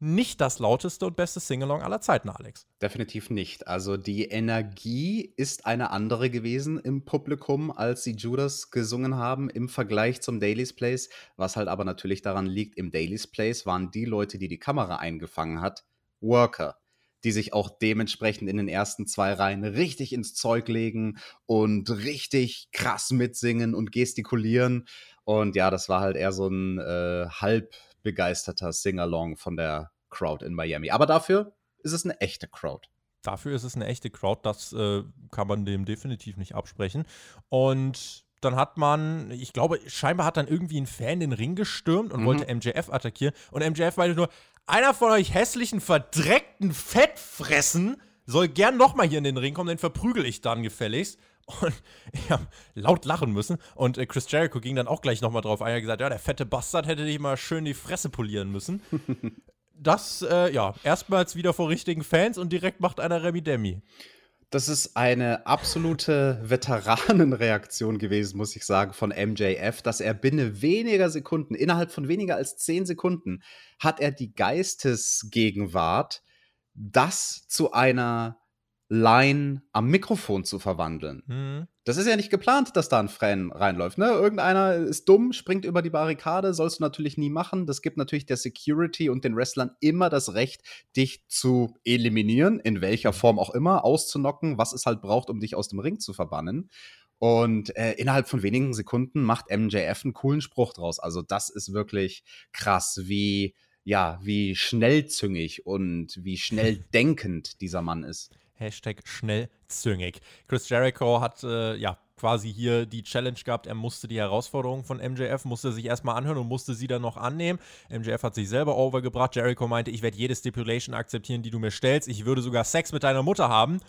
nicht das lauteste und beste Singalong aller Zeiten, Alex. Definitiv nicht. Also die Energie ist eine andere gewesen im Publikum, als sie Judas gesungen haben im Vergleich zum Daily's Place. Was halt aber natürlich daran liegt, im Daily's Place waren die Leute, die die Kamera eingefangen hat, Worker, die sich auch dementsprechend in den ersten zwei Reihen richtig ins Zeug legen und richtig krass mitsingen und gestikulieren. Und ja, das war halt eher so ein äh, halb begeisterter Sing-Along von der Crowd in Miami. Aber dafür ist es eine echte Crowd. Dafür ist es eine echte Crowd, das äh, kann man dem definitiv nicht absprechen. Und dann hat man, ich glaube, scheinbar hat dann irgendwie ein Fan den Ring gestürmt und Mhm. wollte MJF attackieren. Und MJF meinte nur, einer von euch hässlichen, verdreckten Fettfressen soll gern nochmal hier in den Ring kommen, den verprügel ich dann gefälligst. Und ich habe laut lachen müssen. Und äh, Chris Jericho ging dann auch gleich nochmal drauf ein. Er hat gesagt, ja, der fette Bastard hätte dich mal schön die Fresse polieren müssen. das, äh, ja, erstmals wieder vor richtigen Fans und direkt macht einer Remi Demi. Das ist eine absolute Veteranenreaktion gewesen, muss ich sagen, von MJF, dass er binnen weniger Sekunden, innerhalb von weniger als zehn Sekunden, hat er die Geistesgegenwart, das zu einer Line am Mikrofon zu verwandeln. Hm. Das ist ja nicht geplant, dass da ein Fan reinläuft. Ne? Irgendeiner ist dumm, springt über die Barrikade, sollst du natürlich nie machen. Das gibt natürlich der Security und den Wrestlern immer das Recht, dich zu eliminieren, in welcher Form auch immer, auszunocken, was es halt braucht, um dich aus dem Ring zu verbannen. Und äh, innerhalb von wenigen Sekunden macht MJF einen coolen Spruch draus. Also das ist wirklich krass, wie ja, wie schnellzüngig und wie schnell denkend dieser Mann ist. Hashtag schnellzüngig. Chris Jericho hat äh, ja quasi hier die Challenge gehabt, er musste die Herausforderung von MJF, musste sich erstmal anhören und musste sie dann noch annehmen. MJF hat sich selber overgebracht. Jericho meinte, ich werde jede Stipulation akzeptieren, die du mir stellst. Ich würde sogar Sex mit deiner Mutter haben.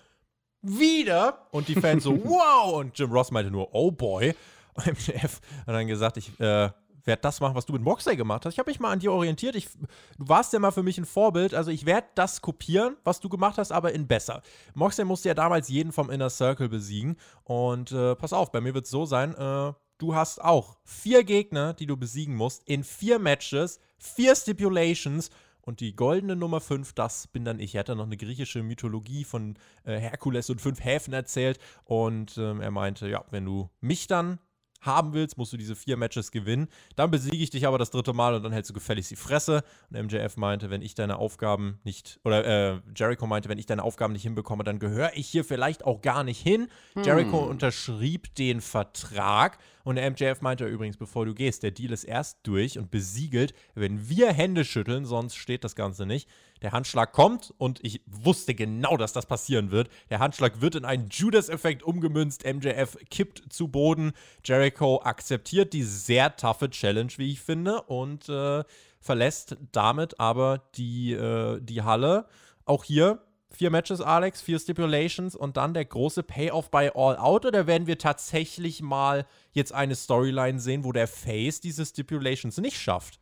Wieder! Und die Fans so, wow! Und Jim Ross meinte nur, oh boy. MJF hat dann gesagt, ich äh, werde das machen, was du mit Moxley gemacht hast. Ich habe mich mal an dir orientiert. Ich, du warst ja mal für mich ein Vorbild. Also ich werde das kopieren, was du gemacht hast, aber in besser. Moxley musste ja damals jeden vom Inner Circle besiegen. Und äh, pass auf, bei mir wird es so sein, äh, du hast auch vier Gegner, die du besiegen musst, in vier Matches, vier Stipulations. Und die goldene Nummer 5, das bin dann ich. Er hat dann noch eine griechische Mythologie von äh, Herkules und fünf Häfen erzählt. Und ähm, er meinte, ja, wenn du mich dann haben willst, musst du diese vier Matches gewinnen. Dann besiege ich dich aber das dritte Mal und dann hältst du gefälligst die Fresse. Und MJF meinte, wenn ich deine Aufgaben nicht, oder äh, Jericho meinte, wenn ich deine Aufgaben nicht hinbekomme, dann gehöre ich hier vielleicht auch gar nicht hin. Hm. Jericho unterschrieb den Vertrag und der MJF meinte übrigens, bevor du gehst, der Deal ist erst durch und besiegelt, wenn wir Hände schütteln, sonst steht das Ganze nicht. Der Handschlag kommt und ich wusste genau, dass das passieren wird. Der Handschlag wird in einen Judas-Effekt umgemünzt. MJF kippt zu Boden. Jericho akzeptiert die sehr taffe Challenge, wie ich finde, und äh, verlässt damit aber die, äh, die Halle. Auch hier vier Matches, Alex, vier Stipulations und dann der große Payoff bei All Out? Oder werden wir tatsächlich mal jetzt eine Storyline sehen, wo der Face diese Stipulations nicht schafft?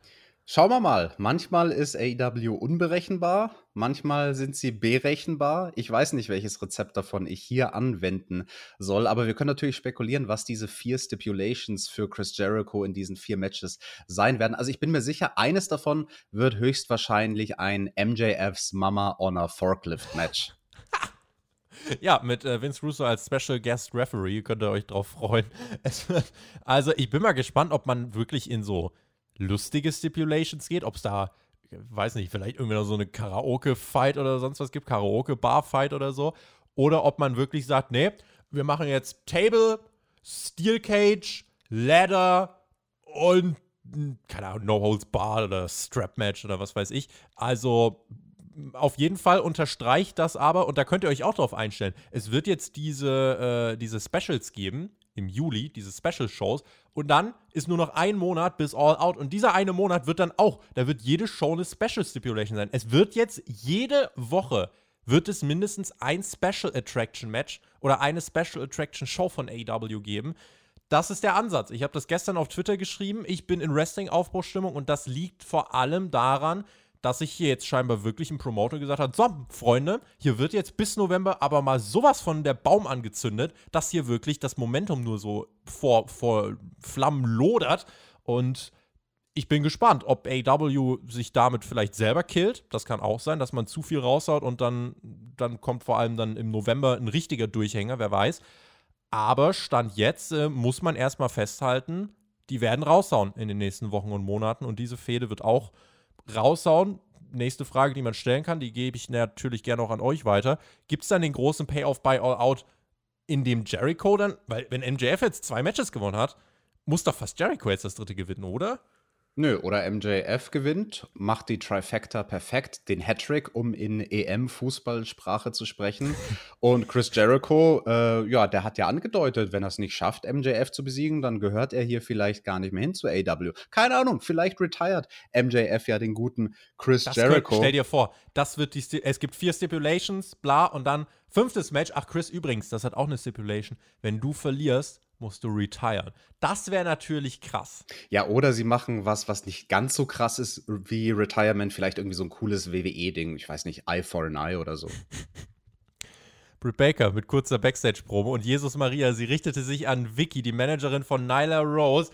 Schauen wir mal. Manchmal ist AEW unberechenbar, manchmal sind sie berechenbar. Ich weiß nicht, welches Rezept davon ich hier anwenden soll, aber wir können natürlich spekulieren, was diese vier Stipulations für Chris Jericho in diesen vier Matches sein werden. Also ich bin mir sicher, eines davon wird höchstwahrscheinlich ein MJFs Mama on a Forklift Match. Ja, mit äh, Vince Russo als Special Guest Referee könnt ihr euch drauf freuen. also, ich bin mal gespannt, ob man wirklich in so lustige Stipulations geht, ob es da, weiß nicht, vielleicht irgendwie noch so eine Karaoke-Fight oder sonst was gibt, Karaoke-Bar-Fight oder so. Oder ob man wirklich sagt, nee, wir machen jetzt Table, Steel Cage, Ladder und, keine Ahnung, No Holds Bar oder Strap Match oder was weiß ich. Also auf jeden Fall unterstreicht das aber, und da könnt ihr euch auch drauf einstellen, es wird jetzt diese, äh, diese Specials geben, im Juli, diese Special-Shows. Und dann ist nur noch ein Monat bis All Out. Und dieser eine Monat wird dann auch, da wird jede Show eine Special Stipulation sein. Es wird jetzt jede Woche wird es mindestens ein Special Attraction Match oder eine Special Attraction Show von AEW geben. Das ist der Ansatz. Ich habe das gestern auf Twitter geschrieben. Ich bin in Wrestling-Aufbruchstimmung und das liegt vor allem daran, dass sich hier jetzt scheinbar wirklich ein Promoter gesagt hat: So, Freunde, hier wird jetzt bis November aber mal sowas von der Baum angezündet, dass hier wirklich das Momentum nur so vor, vor Flammen lodert. Und ich bin gespannt, ob AW sich damit vielleicht selber killt. Das kann auch sein, dass man zu viel raushaut und dann, dann kommt vor allem dann im November ein richtiger Durchhänger, wer weiß. Aber Stand jetzt äh, muss man erstmal festhalten, die werden raushauen in den nächsten Wochen und Monaten und diese Fehde wird auch raushauen. Nächste Frage, die man stellen kann, die gebe ich natürlich gerne auch an euch weiter. Gibt es dann den großen Payoff bei All Out, in dem Jericho dann, weil wenn MJF jetzt zwei Matches gewonnen hat, muss doch fast Jericho jetzt das dritte gewinnen, oder? Nö, oder MJF gewinnt, macht die Trifecta perfekt, den Hattrick, um in EM-Fußballsprache zu sprechen. Und Chris Jericho, äh, ja, der hat ja angedeutet, wenn er es nicht schafft, MJF zu besiegen, dann gehört er hier vielleicht gar nicht mehr hin zu AW. Keine Ahnung, vielleicht retired MJF ja den guten Chris das Jericho. Könnte, stell dir vor, das wird die, es gibt vier Stipulations, bla, und dann fünftes Match. Ach, Chris übrigens, das hat auch eine Stipulation. Wenn du verlierst, musst du retiren. Das wäre natürlich krass. Ja, oder sie machen was, was nicht ganz so krass ist wie Retirement, vielleicht irgendwie so ein cooles WWE-Ding, ich weiß nicht, Eye for an Eye oder so. Britt Baker mit kurzer Backstage-Probe und Jesus Maria, sie richtete sich an Vicky, die Managerin von Nyla Rose.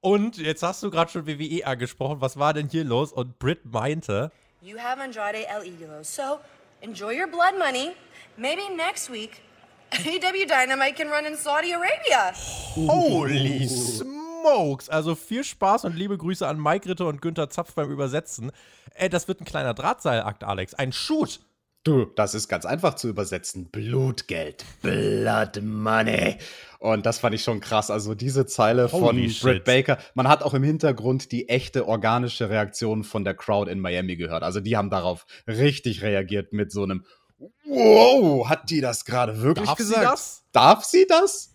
Und jetzt hast du gerade schon WWE angesprochen. Was war denn hier los? Und Britt meinte: You have Andrade El Idolo, so enjoy your blood money. Maybe next week AEW Dynamite can run in Saudi Arabia. Holy smokes! Also viel Spaß und liebe Grüße an Mike Ritter und Günther Zapf beim Übersetzen. Ey, das wird ein kleiner Drahtseilakt, Alex. Ein Shoot. Du, das ist ganz einfach zu übersetzen. Blutgeld. Blood Money. Und das fand ich schon krass. Also diese Zeile Holy von Britt Baker. Man hat auch im Hintergrund die echte organische Reaktion von der Crowd in Miami gehört. Also die haben darauf richtig reagiert mit so einem Wow, hat die das gerade wirklich Darf gesagt? Sie das? Darf sie das?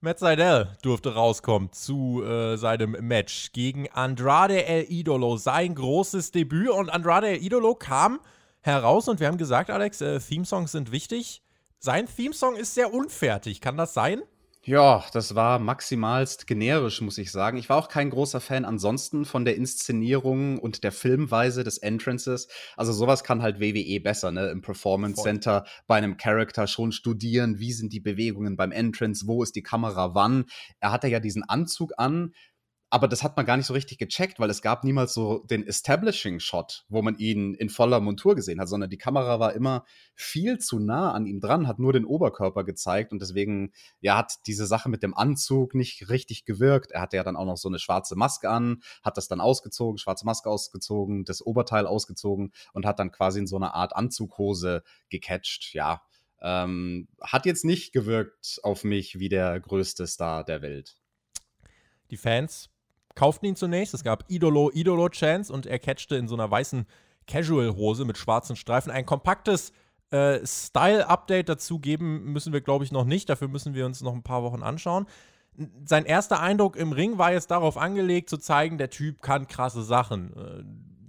Matt Seidel durfte rauskommen zu äh, seinem Match gegen Andrade El Idolo. Sein großes Debüt. Und Andrade El Idolo kam heraus und wir haben gesagt, Alex, äh, Theme-Songs sind wichtig. Sein Theme-Song ist sehr unfertig. Kann das sein? Ja, das war maximalst generisch, muss ich sagen. Ich war auch kein großer Fan ansonsten von der Inszenierung und der Filmweise des Entrances. Also sowas kann halt WWE besser, ne? Im Performance Voll. Center bei einem Charakter schon studieren, wie sind die Bewegungen beim Entrance, wo ist die Kamera wann. Er hatte ja diesen Anzug an, aber das hat man gar nicht so richtig gecheckt, weil es gab niemals so den Establishing-Shot, wo man ihn in voller Montur gesehen hat, sondern die Kamera war immer viel zu nah an ihm dran, hat nur den Oberkörper gezeigt und deswegen, ja, hat diese Sache mit dem Anzug nicht richtig gewirkt. Er hatte ja dann auch noch so eine schwarze Maske an, hat das dann ausgezogen, schwarze Maske ausgezogen, das Oberteil ausgezogen und hat dann quasi in so eine Art Anzughose gecatcht. Ja, ähm, hat jetzt nicht gewirkt auf mich wie der größte Star der Welt. Die Fans kauften ihn zunächst. Es gab Idolo, Idolo-Chance und er catchte in so einer weißen Casual-Hose mit schwarzen Streifen. Ein kompaktes äh, Style-Update dazu geben müssen wir, glaube ich, noch nicht. Dafür müssen wir uns noch ein paar Wochen anschauen. Sein erster Eindruck im Ring war jetzt darauf angelegt, zu zeigen, der Typ kann krasse Sachen. Äh,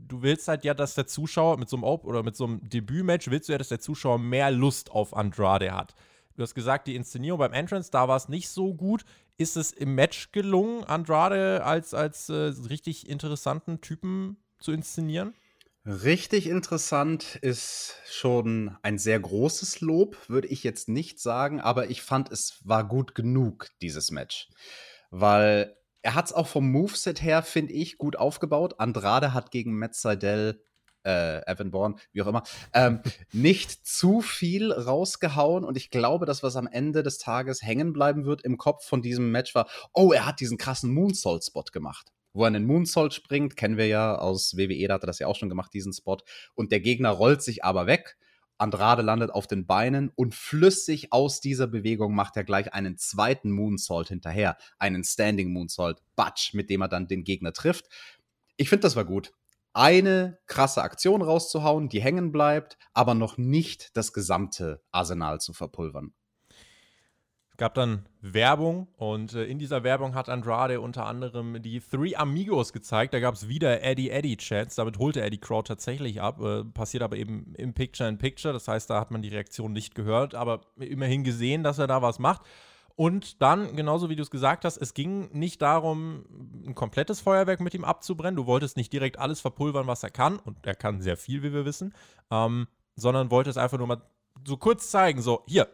du willst halt ja, dass der Zuschauer mit so einem Op oder mit so einem Debütmatch willst du ja, dass der Zuschauer mehr Lust auf Andrade hat. Du hast gesagt, die Inszenierung beim Entrance, da war es nicht so gut. Ist es im Match gelungen, Andrade als, als äh, richtig interessanten Typen zu inszenieren? Richtig interessant ist schon ein sehr großes Lob, würde ich jetzt nicht sagen, aber ich fand, es war gut genug, dieses Match. Weil er hat es auch vom Moveset her, finde ich, gut aufgebaut. Andrade hat gegen Matt Seidel äh, Evan Bourne, wie auch immer, ähm, nicht zu viel rausgehauen. Und ich glaube, dass was am Ende des Tages hängen bleiben wird im Kopf von diesem Match war, oh, er hat diesen krassen Moonsault-Spot gemacht. Wo er einen Moonsault springt, kennen wir ja aus WWE, da hat er das ja auch schon gemacht, diesen Spot. Und der Gegner rollt sich aber weg. Andrade landet auf den Beinen und flüssig aus dieser Bewegung macht er gleich einen zweiten Moonsault hinterher, einen Standing Moonsault, Batsch, mit dem er dann den Gegner trifft. Ich finde, das war gut eine krasse Aktion rauszuhauen, die hängen bleibt, aber noch nicht das gesamte Arsenal zu verpulvern. Es gab dann Werbung und äh, in dieser Werbung hat Andrade unter anderem die Three Amigos gezeigt. Da gab es wieder Eddie Eddie Chats. Damit holte er die Crowd tatsächlich ab. Äh, passiert aber eben im Picture in Picture. Das heißt, da hat man die Reaktion nicht gehört, aber immerhin gesehen, dass er da was macht. Und dann, genauso wie du es gesagt hast, es ging nicht darum, ein komplettes Feuerwerk mit ihm abzubrennen. Du wolltest nicht direkt alles verpulvern, was er kann. Und er kann sehr viel, wie wir wissen. Ähm, sondern wolltest einfach nur mal so kurz zeigen: so, hier,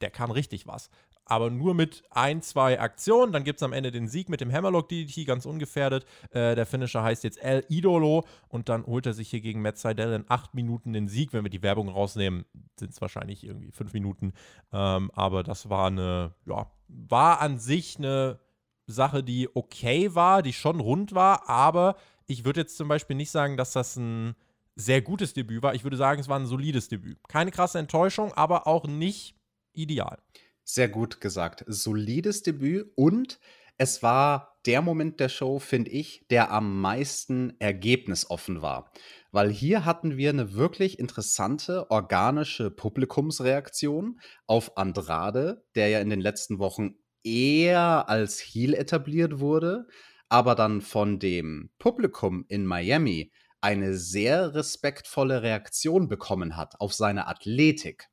der kann richtig was aber nur mit ein, zwei Aktionen. Dann gibt es am Ende den Sieg mit dem Hammerlock DDT, ganz ungefährdet. Äh, der Finisher heißt jetzt El Idolo und dann holt er sich hier gegen Matt Seidel in acht Minuten den Sieg. Wenn wir die Werbung rausnehmen, sind es wahrscheinlich irgendwie fünf Minuten. Ähm, aber das war eine, ja, war an sich eine Sache, die okay war, die schon rund war, aber ich würde jetzt zum Beispiel nicht sagen, dass das ein sehr gutes Debüt war. Ich würde sagen, es war ein solides Debüt. Keine krasse Enttäuschung, aber auch nicht ideal. Sehr gut gesagt. Solides Debüt und es war der Moment der Show, finde ich, der am meisten ergebnisoffen war. Weil hier hatten wir eine wirklich interessante, organische Publikumsreaktion auf Andrade, der ja in den letzten Wochen eher als Heel etabliert wurde, aber dann von dem Publikum in Miami eine sehr respektvolle Reaktion bekommen hat auf seine Athletik.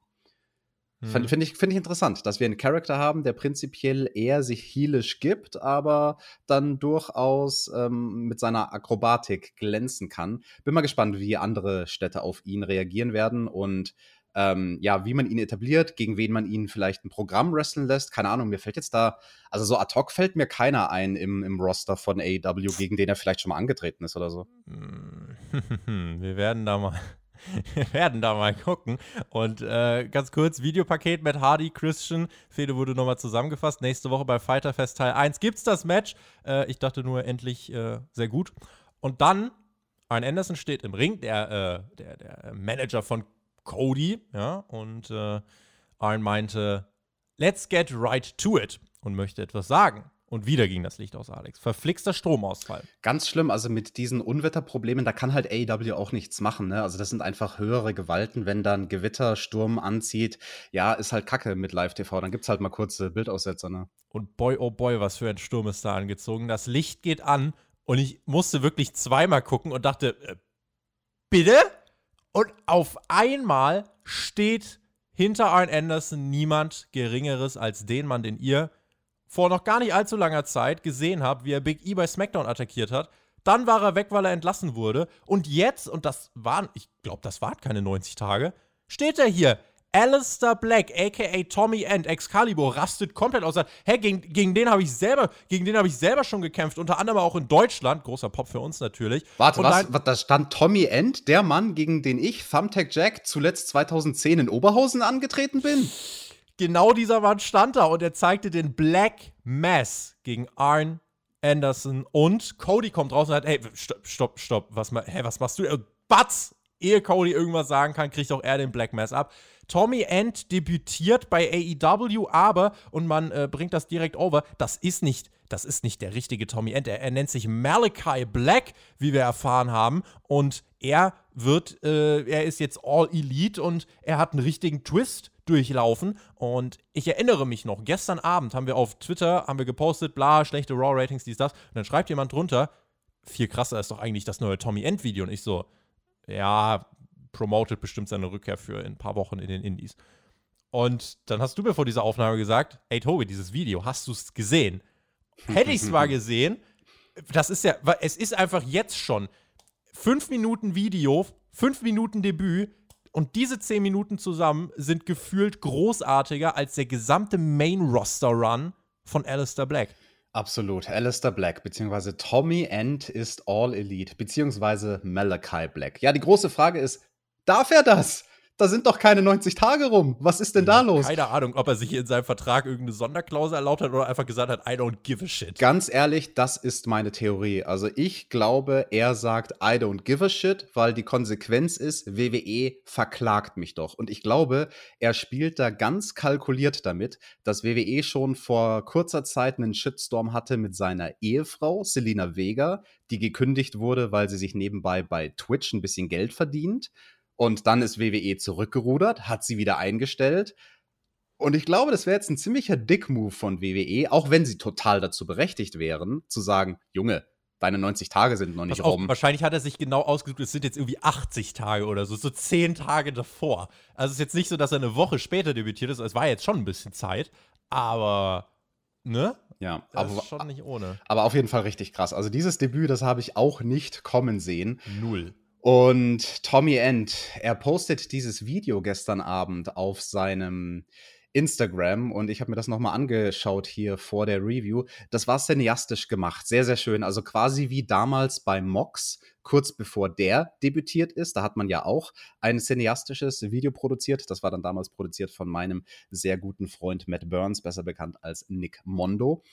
Mhm. Finde ich, find ich interessant, dass wir einen Charakter haben, der prinzipiell eher sich heelisch gibt, aber dann durchaus ähm, mit seiner Akrobatik glänzen kann. Bin mal gespannt, wie andere Städte auf ihn reagieren werden und ähm, ja, wie man ihn etabliert, gegen wen man ihn vielleicht ein Programm wresteln lässt. Keine Ahnung, mir fällt jetzt da, also so ad hoc fällt mir keiner ein im, im Roster von AEW, gegen den er vielleicht schon mal angetreten ist oder so. Wir werden da mal wir werden da mal gucken. Und äh, ganz kurz, Videopaket mit Hardy, Christian. Fede wurde nochmal zusammengefasst. Nächste Woche bei Fighter Fest Teil 1 gibt es das Match. Äh, ich dachte nur, endlich äh, sehr gut. Und dann, Arn Anderson steht im Ring, der, äh, der, der Manager von Cody. Ja, und äh, Arn meinte, let's get right to it. Und möchte etwas sagen. Und wieder ging das Licht aus, Alex. Verflixter Stromausfall. Ganz schlimm. Also mit diesen Unwetterproblemen, da kann halt AEW auch nichts machen. Ne? Also das sind einfach höhere Gewalten. Wenn dann Gewitter, Sturm anzieht, ja, ist halt Kacke mit Live-TV. Dann gibt es halt mal kurze Bildaussetzer. Ne? Und boy, oh boy, was für ein Sturm ist da angezogen. Das Licht geht an und ich musste wirklich zweimal gucken und dachte, äh, bitte? Und auf einmal steht hinter Arn Anderson niemand Geringeres als den Mann, den ihr vor noch gar nicht allzu langer Zeit gesehen habe, wie er Big E bei SmackDown attackiert hat. Dann war er weg, weil er entlassen wurde. Und jetzt, und das waren, ich glaube, das waren keine 90 Tage, steht er hier. Alistair Black, aka Tommy End, Excalibur, rastet komplett aus. Hä, gegen, gegen den habe ich selber, gegen den habe ich selber schon gekämpft, unter anderem auch in Deutschland. Großer Pop für uns natürlich. Warte, was, was? Da stand Tommy End, der Mann, gegen den ich, Thumbtack Jack, zuletzt 2010 in Oberhausen angetreten bin? Genau dieser Mann stand da und er zeigte den Black Mass gegen Arn Anderson und Cody kommt raus und sagt, hey, stopp, stopp, stopp, was, hä, was machst du? Äh, Batz! Ehe Cody irgendwas sagen kann, kriegt auch er den Black Mass ab. Tommy End debütiert bei AEW, aber, und man äh, bringt das direkt over, das ist nicht, das ist nicht der richtige Tommy End. Er, er, nennt sich Malachi Black, wie wir erfahren haben. Und er wird, äh, er ist jetzt All Elite und er hat einen richtigen Twist durchlaufen. Und ich erinnere mich noch, gestern Abend haben wir auf Twitter, haben wir gepostet, bla, schlechte Raw-Ratings, dies, das. Und dann schreibt jemand drunter, viel krasser ist doch eigentlich das neue Tommy End-Video. Und ich so, ja, promotet bestimmt seine Rückkehr für in ein paar Wochen in den Indies. Und dann hast du mir vor dieser Aufnahme gesagt, ey Tobi, dieses Video, hast du es gesehen? Hätte ich es mal gesehen, das ist ja, es ist einfach jetzt schon fünf Minuten Video, fünf Minuten Debüt und diese zehn Minuten zusammen sind gefühlt großartiger als der gesamte Main-Roster-Run von Alistair Black. Absolut. Alistair Black, beziehungsweise Tommy End ist All Elite, beziehungsweise Malachi Black. Ja, die große Frage ist, darf er das? Da sind doch keine 90 Tage rum. Was ist denn da los? Keine Ahnung, ob er sich in seinem Vertrag irgendeine Sonderklausel erlaubt hat oder einfach gesagt hat, I don't give a shit. Ganz ehrlich, das ist meine Theorie. Also ich glaube, er sagt, I don't give a shit, weil die Konsequenz ist, WWE verklagt mich doch. Und ich glaube, er spielt da ganz kalkuliert damit, dass WWE schon vor kurzer Zeit einen Shitstorm hatte mit seiner Ehefrau, Selina Vega, die gekündigt wurde, weil sie sich nebenbei bei Twitch ein bisschen Geld verdient. Und dann ist WWE zurückgerudert, hat sie wieder eingestellt. Und ich glaube, das wäre jetzt ein ziemlicher Dick-Move von WWE, auch wenn sie total dazu berechtigt wären, zu sagen, Junge, deine 90 Tage sind noch nicht rum. Wahrscheinlich hat er sich genau ausgesucht, es sind jetzt irgendwie 80 Tage oder so, so 10 Tage davor. Also es ist jetzt nicht so, dass er eine Woche später debütiert ist, es war jetzt schon ein bisschen Zeit, aber, ne? Ja, das aber, ist schon nicht ohne. Aber auf jeden Fall richtig krass. Also dieses Debüt, das habe ich auch nicht kommen sehen. Null. Und Tommy End, er postet dieses Video gestern Abend auf seinem Instagram und ich habe mir das nochmal angeschaut hier vor der Review. Das war cineastisch gemacht, sehr, sehr schön. Also quasi wie damals bei Mox, kurz bevor der debütiert ist. Da hat man ja auch ein cineastisches Video produziert. Das war dann damals produziert von meinem sehr guten Freund Matt Burns, besser bekannt als Nick Mondo.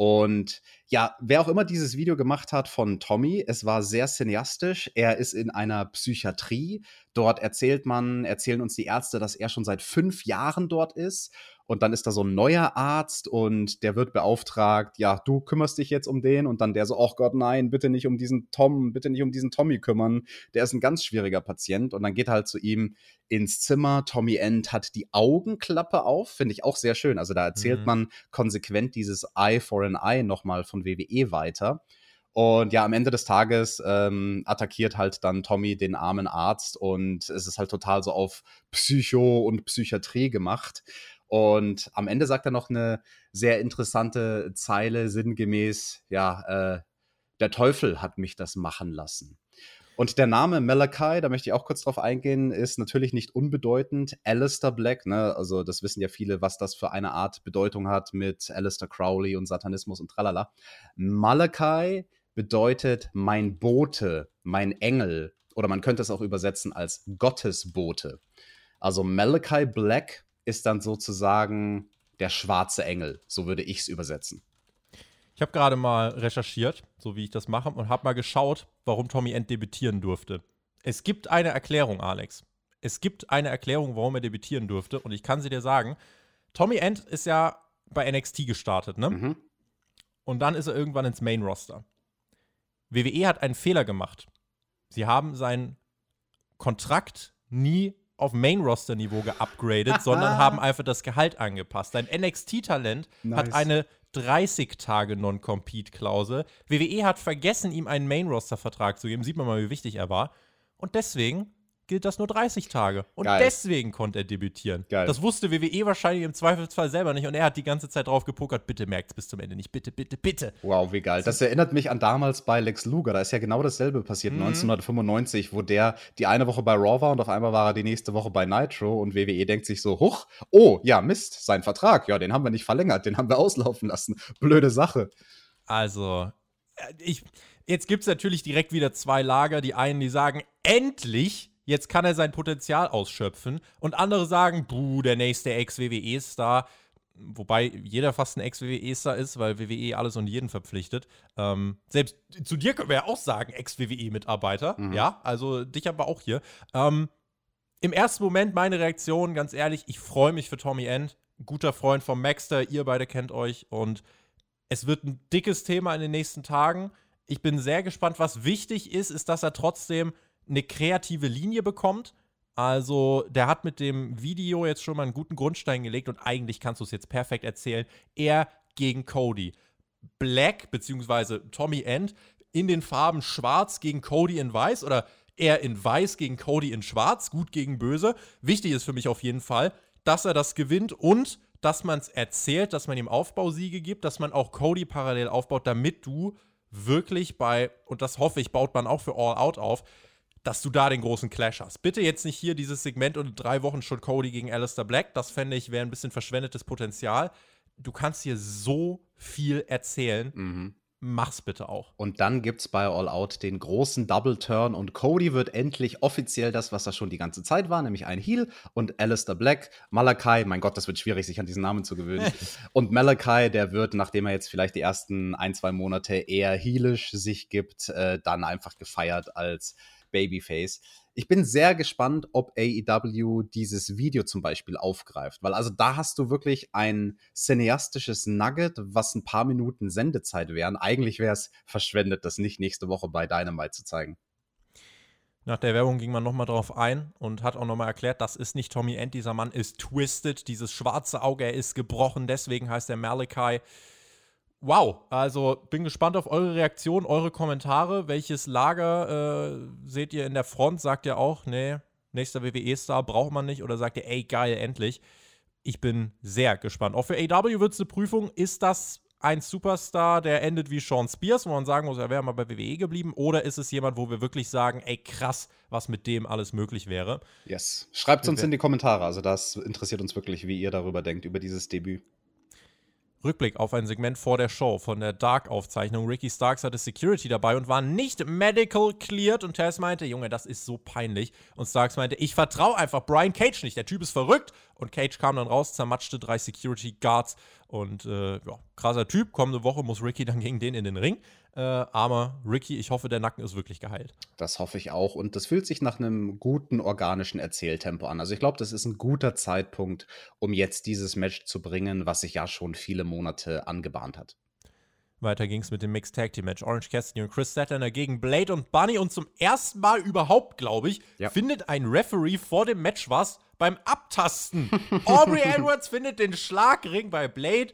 Und ja, wer auch immer dieses Video gemacht hat von Tommy, es war sehr cineastisch. Er ist in einer Psychiatrie. Dort erzählt man, erzählen uns die Ärzte, dass er schon seit fünf Jahren dort ist und dann ist da so ein neuer Arzt und der wird beauftragt, ja, du kümmerst dich jetzt um den. Und dann der so, oh Gott, nein, bitte nicht um diesen Tom, bitte nicht um diesen Tommy kümmern, der ist ein ganz schwieriger Patient. Und dann geht er halt zu ihm ins Zimmer, Tommy End hat die Augenklappe auf, finde ich auch sehr schön, also da erzählt mhm. man konsequent dieses Eye for an Eye nochmal von WWE weiter. Und ja, am Ende des Tages ähm, attackiert halt dann Tommy den armen Arzt. Und es ist halt total so auf Psycho und Psychiatrie gemacht. Und am Ende sagt er noch eine sehr interessante Zeile, sinngemäß, ja, äh, der Teufel hat mich das machen lassen. Und der Name Malachi, da möchte ich auch kurz drauf eingehen, ist natürlich nicht unbedeutend. Alistair Black, ne, also das wissen ja viele, was das für eine Art Bedeutung hat mit Alistair Crowley und Satanismus und tralala. Malachi bedeutet mein Bote, mein Engel, oder man könnte es auch übersetzen als Gottesbote. Also Malachi Black ist dann sozusagen der schwarze Engel. So würde ich es übersetzen. Ich habe gerade mal recherchiert, so wie ich das mache, und habe mal geschaut, warum Tommy End debütieren durfte. Es gibt eine Erklärung, Alex. Es gibt eine Erklärung, warum er debütieren durfte, und ich kann sie dir sagen. Tommy End ist ja bei NXT gestartet, ne? Mhm. Und dann ist er irgendwann ins Main Roster. WWE hat einen Fehler gemacht. Sie haben seinen Kontrakt nie auf Main-Roster-Niveau geupgradet, sondern haben einfach das Gehalt angepasst. Ein NXT-Talent nice. hat eine 30-Tage-Non-Compete-Klausel. WWE hat vergessen, ihm einen Main-Roster-Vertrag zu geben. Sieht man mal, wie wichtig er war. Und deswegen gilt das nur 30 Tage. Und Geil. deswegen konnte er debütieren. Geil. Das wusste WWE wahrscheinlich im Zweifelsfall selber nicht. Und er hat die ganze Zeit drauf gepokert, bitte merkt's bis zum Ende nicht. Bitte, bitte, bitte. Wow, wie geil. Das erinnert mich an damals bei Lex Luger. Da ist ja genau dasselbe passiert, Mhm. 1995, wo der die eine Woche bei Raw war und auf einmal war er die nächste Woche bei Nitro und WWE denkt sich so, huch, oh, ja, Mist, sein Vertrag, ja, den haben wir nicht verlängert, den haben wir auslaufen lassen. Blöde Sache. Also, äh, ich, jetzt gibt es natürlich direkt wieder zwei Lager. Die einen, die sagen, endlich, jetzt kann er sein Potenzial ausschöpfen. Und andere sagen, buh, der nächste Ex-WWE-Star. Wobei jeder fast ein Ex-WWE-Star ist, weil WWE alles und jeden verpflichtet. Ähm, selbst zu dir können wir ja auch sagen, Ex-WWE-Mitarbeiter. Ja, also dich aber auch hier. Ähm, Im ersten Moment meine Reaktion, ganz ehrlich, ich freue mich für Tommy End. Guter Freund vom Maxter, ihr beide kennt euch und es wird ein dickes Thema in den nächsten Tagen. Ich bin sehr gespannt. Was wichtig ist, ist, dass er trotzdem eine kreative Linie bekommt. Also, der hat mit dem Video jetzt schon mal einen guten Grundstein gelegt und eigentlich kannst du es jetzt perfekt erzählen. Er gegen Cody. Black bzw. Tommy End in den Farben Schwarz gegen Cody in Weiß oder er in Weiß gegen Cody in Schwarz, gut gegen Böse. Wichtig ist für mich auf jeden Fall, dass er das gewinnt und dass man es erzählt, dass man ihm Aufbausiege gibt, dass man auch Cody parallel aufbaut, damit du wirklich bei, und das hoffe ich, baut man auch für All Out auf, dass du da den großen Clash hast. Bitte jetzt nicht hier dieses Segment und in drei Wochen schon Cody gegen Alistair Black. Das fände ich wäre ein bisschen verschwendetes Potenzial. Du kannst hier so viel erzählen. Mach's bitte auch. Und dann gibt's bei All Out den großen Double Turn und Cody wird endlich offiziell das, was er schon die ganze Zeit war, nämlich ein Heel und Alistair Black, Malakai, mein Gott, das wird schwierig, sich an diesen Namen zu gewöhnen. und Malakai, der wird, nachdem er jetzt vielleicht die ersten ein, zwei Monate eher heelisch sich gibt, äh, dann einfach gefeiert als Babyface. Ich bin sehr gespannt, ob AEW dieses Video zum Beispiel aufgreift, weil also da hast du wirklich ein cineastisches Nugget, was ein paar Minuten Sendezeit wären. Eigentlich wäre es verschwendet, das nicht nächste Woche bei Dynamite zu zeigen. Nach der Werbung ging man nochmal drauf ein und hat auch nochmal erklärt, das ist nicht Tommy End, dieser Mann ist twisted, dieses schwarze Auge, er ist gebrochen, deswegen heißt er Malachi. Wow, also bin gespannt auf eure Reaktion, eure Kommentare. Welches Lager äh, seht ihr in der Front? Sagt ihr auch, nee, nächster WWE-Star braucht man nicht? Oder sagt ihr, ey, geil, endlich? Ich bin sehr gespannt. Auch für AW wird es eine Prüfung. Ist das ein Superstar, der endet wie Sean Spears, wo man sagen muss, er wäre mal bei WWE geblieben? Oder ist es jemand, wo wir wirklich sagen, ey, krass, was mit dem alles möglich wäre? Yes. Schreibt uns in die Kommentare. Also das interessiert uns wirklich, wie ihr darüber denkt, über dieses Debüt. Rückblick auf ein Segment vor der Show von der Dark-Aufzeichnung. Ricky Starks hatte Security dabei und war nicht medical cleared. Und Tess meinte, Junge, das ist so peinlich. Und Starks meinte, ich vertraue einfach Brian Cage nicht. Der Typ ist verrückt. Und Cage kam dann raus, zermatschte drei Security Guards. Und äh, ja, krasser Typ. Kommende Woche muss Ricky dann gegen den in den Ring. Äh, armer Ricky, ich hoffe, der Nacken ist wirklich geheilt. Das hoffe ich auch. Und das fühlt sich nach einem guten organischen Erzähltempo an. Also ich glaube, das ist ein guter Zeitpunkt, um jetzt dieses Match zu bringen, was sich ja schon viele Monate angebahnt hat. Weiter ging es mit dem Mixed Tag Team Match. Orange Cassidy und Chris Statlander gegen Blade und Bunny. Und zum ersten Mal überhaupt, glaube ich, Ja. findet ein Referee vor dem Match was beim Abtasten. Aubrey Edwards findet den Schlagring bei Blade.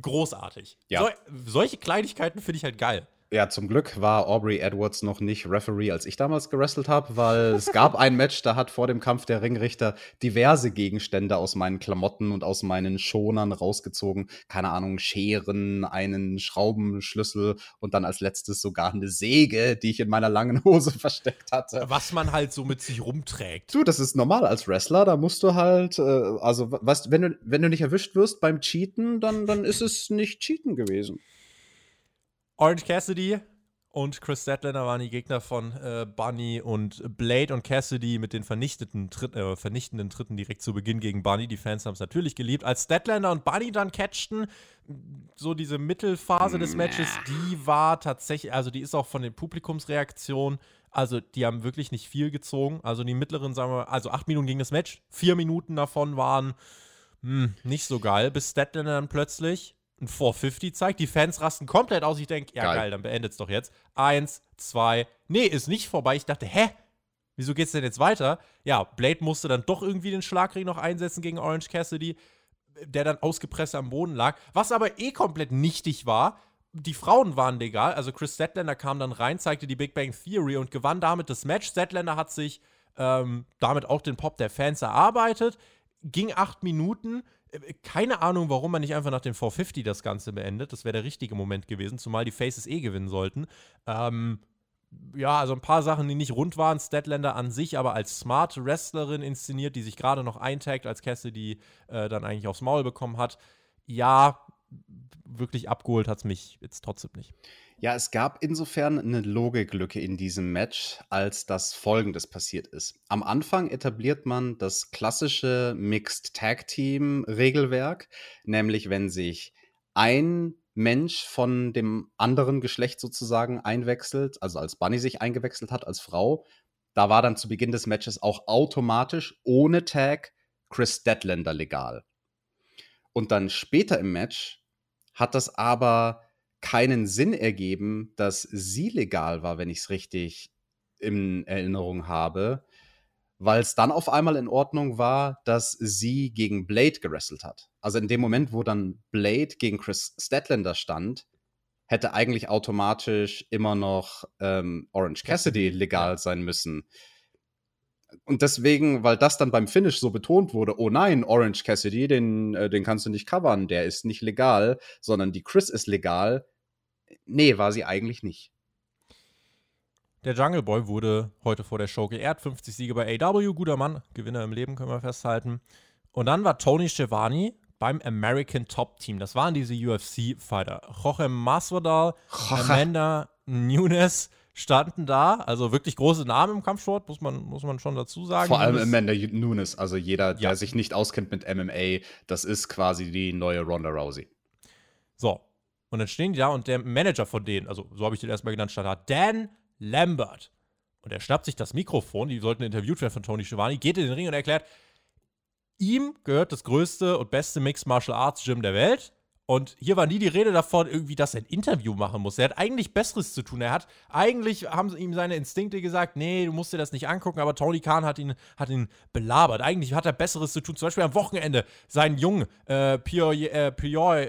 Großartig. Ja. So, solche Kleinigkeiten finde ich halt geil. Ja, zum Glück war Aubrey Edwards noch nicht Referee, als ich damals gewrestelt habe, weil es gab ein Match, da hat vor dem Kampf der Ringrichter diverse Gegenstände aus meinen Klamotten und aus meinen Schonern rausgezogen. Keine Ahnung, Scheren, einen Schraubenschlüssel und dann als letztes sogar eine Säge, die ich in meiner langen Hose versteckt hatte. Was man halt so mit sich rumträgt. Du, das ist normal als Wrestler, da musst du halt, äh, also weißt, wenn du, wenn du nicht erwischt wirst beim Cheaten, dann, dann ist es nicht Cheaten gewesen. Orange Cassidy und Chris Statlander waren die Gegner von äh, Bunny und Blade und Cassidy mit den vernichteten Tritt, äh, vernichtenden Tritten direkt zu Beginn gegen Bunny. Die Fans haben es natürlich geliebt. Als Statlander und Bunny dann catchten, so diese Mittelphase des Matches, die war tatsächlich, also die ist auch von den Publikumsreaktionen, also die haben wirklich nicht viel gezogen. Also die mittleren, sagen wir, also acht Minuten ging das Match, vier Minuten davon waren hm, nicht so geil, bis Statlander dann plötzlich ein 450 zeigt. Die Fans rasten komplett aus. Ich denke, ja geil. Geil. dann beendet's doch jetzt. Eins, zwei, nee, ist nicht vorbei. Ich dachte, hä? Wieso geht's denn jetzt weiter? Ja, Blade musste dann doch irgendwie den Schlagring noch einsetzen gegen Orange Cassidy, der dann ausgepresst am Boden lag. Was aber eh komplett nichtig war, die Frauen waren legal. Also Chris Statlander kam dann rein, zeigte die Big Bang Theory und gewann damit das Match. Statlander hat sich ähm, damit auch den Pop der Fans erarbeitet. Ging acht Minuten. Äh, keine Ahnung, warum man nicht einfach nach dem 450 das Ganze beendet. Das wäre der richtige Moment gewesen, zumal die Faces eh gewinnen sollten. Ähm, ja, also ein paar Sachen, die nicht rund waren. Statlander an sich, aber als smart Wrestlerin inszeniert, die sich gerade noch eintaggt, als Cassidy äh, dann eigentlich aufs Maul bekommen hat. Ja, wirklich abgeholt hat es mich jetzt trotzdem nicht. Ja, es gab insofern eine Logiklücke in diesem Match, als das folgendes passiert ist. Am Anfang etabliert man das klassische Mixed Tag Team Regelwerk, nämlich wenn sich ein Mensch von dem anderen Geschlecht sozusagen einwechselt, also als Bunny sich eingewechselt hat als Frau, da war dann zu Beginn des Matches auch automatisch ohne Tag Chris Deadlander legal. Und dann später im Match hat das aber keinen Sinn ergeben, dass sie legal war, wenn ich es richtig in Erinnerung habe, weil es dann auf einmal in Ordnung war, dass sie gegen Blade gewrestelt hat. Also in dem Moment, wo dann Blade gegen Chris Statlander stand, hätte eigentlich automatisch immer noch ähm, Orange Cassidy legal sein müssen. Und deswegen, weil das dann beim Finish so betont wurde, oh nein, Orange Cassidy, den, äh, den kannst du nicht covern, der ist nicht legal, sondern die Chris ist legal. Nee, war sie eigentlich nicht. Der Jungle Boy wurde heute vor der Show geehrt. 50 Siege bei AW, guter Mann, Gewinner im Leben, können wir festhalten. Und dann war Tony Schiavone beim American Top Team. Das waren diese UFC-Fighter. Jorge Masvidal, Amanda Nunes standen da. Also wirklich große Namen im Kampfsport, muss man, muss man schon dazu sagen. Vor allem Amanda Nunes. Also jeder, der ja. sich nicht auskennt mit MMA, das ist quasi die neue Ronda Rousey. So. Und dann stehen die da und der Manager von denen, also so habe ich den erstmal genannt, stand da, Dan Lambert. Und er schnappt sich das Mikrofon, die sollten interviewt werden von Tony Schiavone, geht in den Ring und erklärt, ihm gehört das größte und beste Mixed Martial Arts Gym der Welt. Und hier war nie die Rede davon, irgendwie, dass er ein Interview machen muss. Er hat eigentlich Besseres zu tun. Er hat, eigentlich haben ihm seine Instinkte gesagt, nee, du musst dir das nicht angucken, aber Tony Khan hat ihn, hat ihn belabert. Eigentlich hat er Besseres zu tun. Zum Beispiel am Wochenende seinen Jungen, äh, Pior, äh, Pior,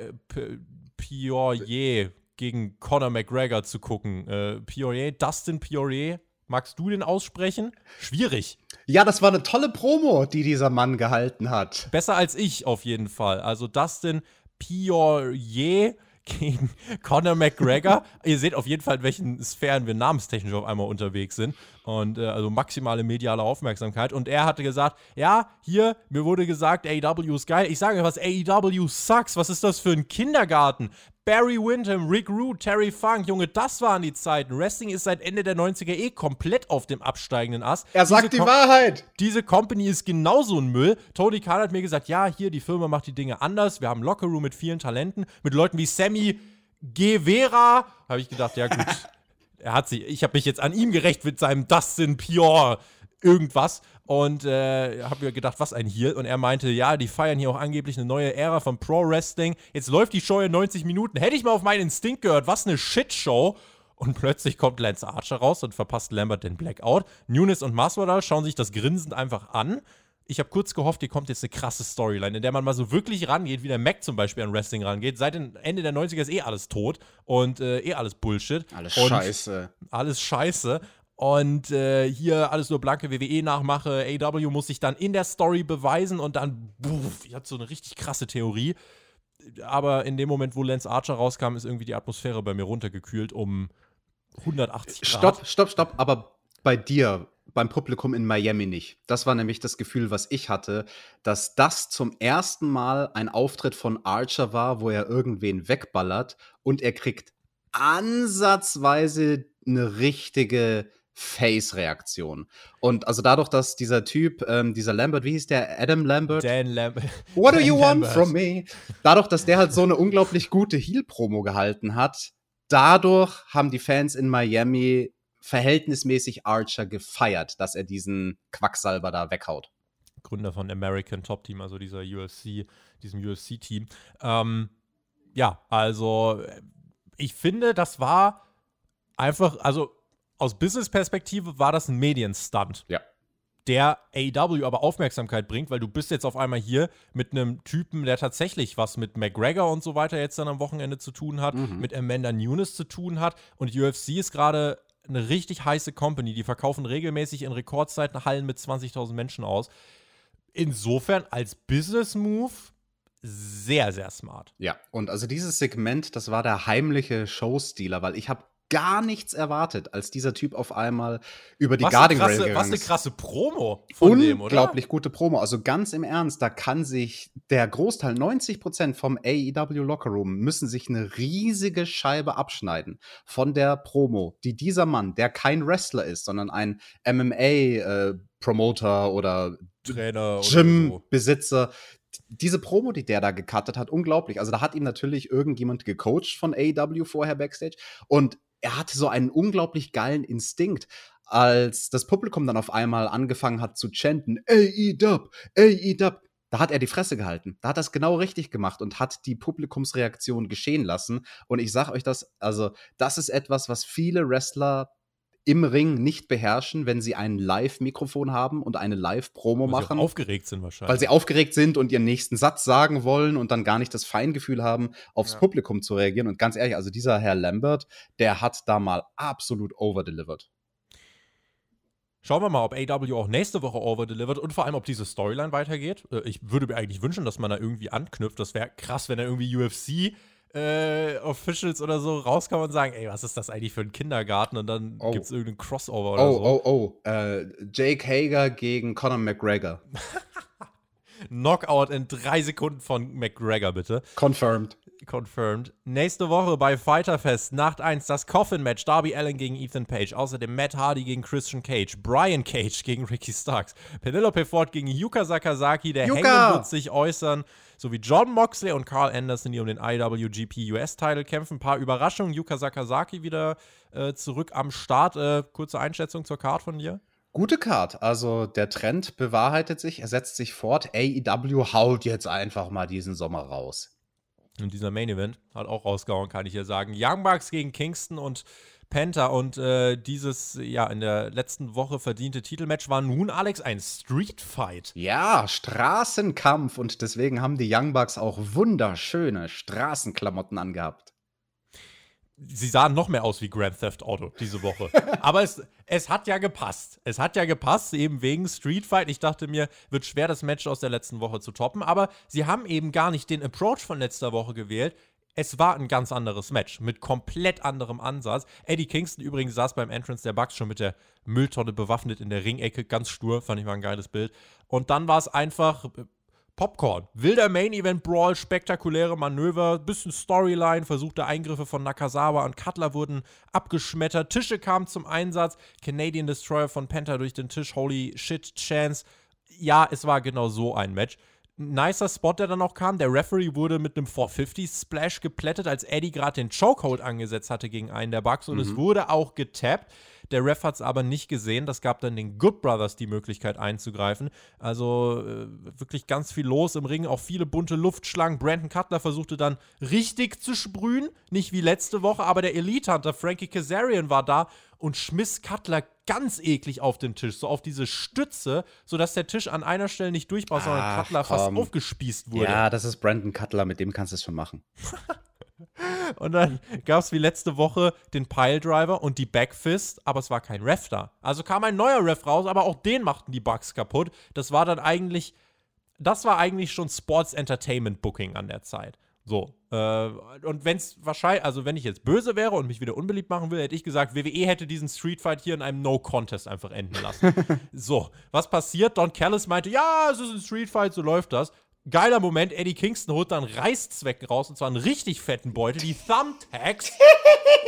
Piorier gegen Conor McGregor zu gucken. Äh, Piorier, Dustin Piorier, magst du den aussprechen? Schwierig. Ja, das war eine tolle Promo, die dieser Mann gehalten hat. Besser als ich auf jeden Fall. Also Dustin Piorier gegen Conor McGregor. Ihr seht auf jeden Fall, in welchen Sphären wir namenstechnisch auf einmal unterwegs sind. Und äh, also maximale mediale Aufmerksamkeit. Und er hatte gesagt: Ja, hier, mir wurde gesagt, AEW ist geil. Ich sage was, AEW sucks. Was ist das für ein Kindergarten? Barry Windham, Rick Rude, Terry Funk, Junge, das waren die Zeiten. Wrestling ist seit Ende der 90er eh komplett auf dem absteigenden Ast. Er sagt die Wahrheit. Diese Company ist genauso ein Müll. Tony Khan hat mir gesagt, ja, hier, die Firma macht die Dinge anders. Wir haben Lockerroom mit vielen Talenten, mit Leuten wie Sammy Guevara. Habe ich gedacht, ja gut. er hat sich, ich habe mich jetzt an ihm gerecht mit seinem Dustin Pure irgendwas und äh, habe mir gedacht, was ein hier. Und er meinte, ja, die feiern hier auch angeblich eine neue Ära von Pro Wrestling. Jetzt läuft die Show in 90 Minuten. Hätte ich mal auf meinen Instinkt gehört, was eine Shitshow. Und plötzlich kommt Lance Archer raus und verpasst Lambert den Blackout. Nunes und Masvidal schauen sich das grinsend einfach an. Ich habe kurz gehofft, hier kommt jetzt eine krasse Storyline, in der man mal so wirklich rangeht, wie der Mac zum Beispiel an Wrestling rangeht. Seit dem Ende der 90er ist eh alles tot und äh, eh alles Bullshit. Alles scheiße. Alles scheiße. Und äh, hier alles nur blanke WWE-Nachmache. AW muss sich dann in der Story beweisen und dann, buff, ich hatte so eine richtig krasse Theorie. Aber in dem Moment, wo Lance Archer rauskam, ist irgendwie die Atmosphäre bei mir runtergekühlt um 180 Grad. Stopp, stopp, stopp. Aber bei dir, beim Publikum in Miami nicht. Das war nämlich das Gefühl, was ich hatte, dass das zum ersten Mal ein Auftritt von Archer war, wo er irgendwen wegballert und er kriegt ansatzweise eine richtige Face-Reaktion. Und also dadurch, dass dieser Typ, ähm, dieser Lambert, wie hieß der? Adam Lambert? Dan Lambert. What do you want from me? Dadurch, dass der halt so eine unglaublich gute Heel-Promo gehalten hat, dadurch haben die Fans in Miami verhältnismäßig Archer gefeiert, dass er diesen Quacksalber da weghaut. Gründer von American Top Team, also dieser UFC, diesem UFC-Team. Ähm, ja, also ich finde, das war einfach, also aus Business-Perspektive war das ein Medienstunt. Ja. Der AEW aber Aufmerksamkeit bringt, weil du bist jetzt auf einmal hier mit einem Typen, der tatsächlich was mit McGregor und so weiter jetzt dann am Wochenende zu tun hat, mhm. mit Amanda Nunes zu tun hat. Und UFC ist gerade eine richtig heiße Company. Die verkaufen regelmäßig in Rekordzeiten Hallen mit 20.000 Menschen aus. Insofern als Business-Move sehr, sehr smart. Ja, und also dieses Segment, das war der heimliche Showstealer, weil ich habe gar nichts erwartet, als dieser Typ auf einmal über die was Guarding eine krasse, Rail Was gegangen eine ist. krasse Promo von dem, oder? Unglaublich gute Promo. Also ganz im Ernst, da kann sich der Großteil, 90% vom AEW Lockerroom, müssen sich eine riesige Scheibe abschneiden von der Promo, die dieser Mann, der kein Wrestler ist, sondern ein MMA-Promoter oder Trainer oder so. Gym-Besitzer. Diese Promo, die der da gecuttet hat, unglaublich. Also da hat ihm natürlich irgendjemand gecoacht von AEW vorher backstage und er hatte so einen unglaublich geilen Instinkt, als das Publikum dann auf einmal angefangen hat zu chanten, AEW, AEW. Da hat er die Fresse gehalten. Da hat er es genau richtig gemacht und hat die Publikumsreaktion geschehen lassen. Und ich sag euch das, also, das ist etwas, was viele Wrestler im Ring nicht beherrschen, wenn sie ein Live-Mikrofon haben und eine Live-Promo Weil sie machen aufgeregt sind wahrscheinlich. weil sie aufgeregt sind und ihren nächsten Satz sagen wollen und dann gar nicht das Feingefühl haben, aufs Publikum zu reagieren. Und ganz ehrlich, also dieser Herr Lambert, der hat da mal absolut overdelivered. Schauen wir mal, ob AW auch nächste Woche overdelivert und vor allem, ob diese Storyline weitergeht. Äh, Ich würde mir eigentlich wünschen, dass man da irgendwie anknüpft. Das wäre krass, wenn da irgendwie UFC äh, Officials oder so rauskommen und sagen, ey, was ist das eigentlich für ein Kindergarten? Und dann Oh. gibt es irgendeinen Crossover oder Oh, so. oh, oh. Äh, Jake Hager gegen Conor McGregor. Knockout in drei Sekunden von McGregor, bitte. Confirmed. Confirmed. Nächste Woche bei Fighter Fest, Nacht 1, das Coffin-Match. Darby Allen gegen Ethan Page. Außerdem Matt Hardy gegen Christian Cage. Brian Cage gegen Ricky Starks. Penelope Ford gegen Yuka Sakazaki. Der Yuka! Hangman wird sich äußern. Sowie John Moxley und Carl Anderson, die um den IWGP US-Title kämpfen. Ein paar Überraschungen. Yuka Sakazaki wieder äh, zurück am Start. Äh, kurze Einschätzung zur Card von dir. Gute Card. Also der Trend bewahrheitet sich, er setzt sich fort. AEW haut jetzt einfach mal diesen Sommer raus. Und dieser Main Event hat auch rausgehauen, kann ich ja sagen. Young Bucks gegen Kingston und Penta und äh, dieses ja in der letzten Woche verdiente Titelmatch war nun Alex ein Street Fight. Ja, Straßenkampf und deswegen haben die Young Bucks auch wunderschöne Straßenklamotten angehabt. Sie sahen noch mehr aus wie Grand Theft Auto diese Woche. Aber es, es hat ja gepasst. Es hat ja gepasst, eben wegen Street Fight. Ich dachte mir, wird schwer, das Match aus der letzten Woche zu toppen. Aber sie haben eben gar nicht den Approach von letzter Woche gewählt. Es war ein ganz anderes Match mit komplett anderem Ansatz. Eddie Kingston übrigens saß beim Entrance der Bucks schon mit der Mülltonne bewaffnet in der Ringecke, ganz stur, fand ich mal ein geiles Bild. Und dann war es einfach äh, Popcorn. Wilder Main Event Brawl, spektakuläre Manöver, bisschen Storyline, versuchte Eingriffe von Nakazawa und Cutler wurden abgeschmettert, Tische kamen zum Einsatz, Canadian Destroyer von Penta durch den Tisch, holy shit, Chance. Ja, es war genau so ein Match. Nicer Spot, der dann noch kam. Der Referee wurde mit einem 450-Splash geplättet, als Eddie gerade den Chokehold angesetzt hatte gegen einen der Bucks. Und es wurde auch getappt. Der Ref hat es aber nicht gesehen. Das gab dann den Good Brothers die Möglichkeit einzugreifen. Also äh, wirklich ganz viel los im Ring. Auch viele bunte Luftschlangen. Brandon Cutler versuchte dann richtig zu sprühen. Nicht wie letzte Woche, aber der Elite Hunter Frankie Kazarian war da und schmiss Cutler ganz eklig auf den Tisch. So auf diese Stütze, sodass der Tisch an einer Stelle nicht durchbrach, sondern Ach, Cutler fast komm. aufgespießt wurde. Ja, das ist Brandon Cutler, mit dem kannst du es schon machen. Und dann gab es wie letzte Woche den Piledriver und die Backfist, aber es war kein Ref da. Also kam ein neuer Ref raus, aber auch den machten die Bugs kaputt. Das war dann eigentlich, das war eigentlich schon Sports Entertainment Booking an der Zeit. So. Äh, und wenn es wahrscheinlich, also wenn ich jetzt böse wäre und mich wieder unbeliebt machen will, hätte ich gesagt, WWE hätte diesen Street Fight hier in einem No-Contest einfach enden lassen. so, was passiert? Don Callis meinte, ja, es ist ein Street Fight, so läuft das. Geiler Moment, Eddie Kingston holt dann Reißzwecken raus, und zwar einen richtig fetten Beutel, die Thumbtacks.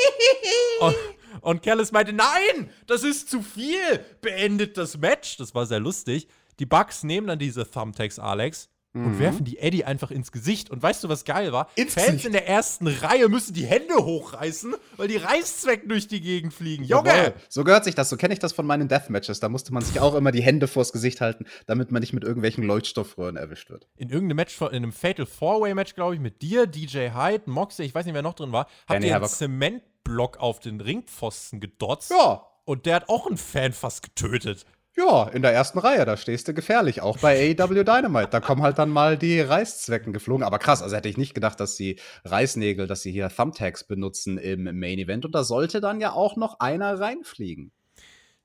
und, und Callis meinte, nein, das ist zu viel, beendet das Match. Das war sehr lustig. Die Bucks nehmen dann diese Thumbtacks, Alex, und werfen die Eddie einfach ins Gesicht. Und weißt du, was geil war? Ins Fans Gesicht? in der ersten Reihe müssen die Hände hochreißen, weil die Reißzwecken durch die Gegend fliegen. Junge! Jawohl. So gehört sich das, so kenne ich das von meinen Deathmatches. Da musste man sich auch immer die Hände vors Gesicht halten, damit man nicht mit irgendwelchen Leuchtstoffröhren erwischt wird. in irgendeinem Match, in einem Fatal Four-Way-Match, glaube ich, mit dir, DJ Hyde, Moxley, ich weiß nicht, wer noch drin war, habt ihr einen. Zementblock auf den Ringpfosten gedotzt. Ja. Und der hat auch einen Fan fast getötet. Ja, in der ersten Reihe, da stehst du gefährlich, auch bei AEW Dynamite. Da kommen halt dann mal die Reißzwecken geflogen. Aber krass, also hätte ich nicht gedacht, dass sie Reißnägel, dass sie hier Thumbtacks benutzen im Main Event. Und da sollte dann ja auch noch einer reinfliegen.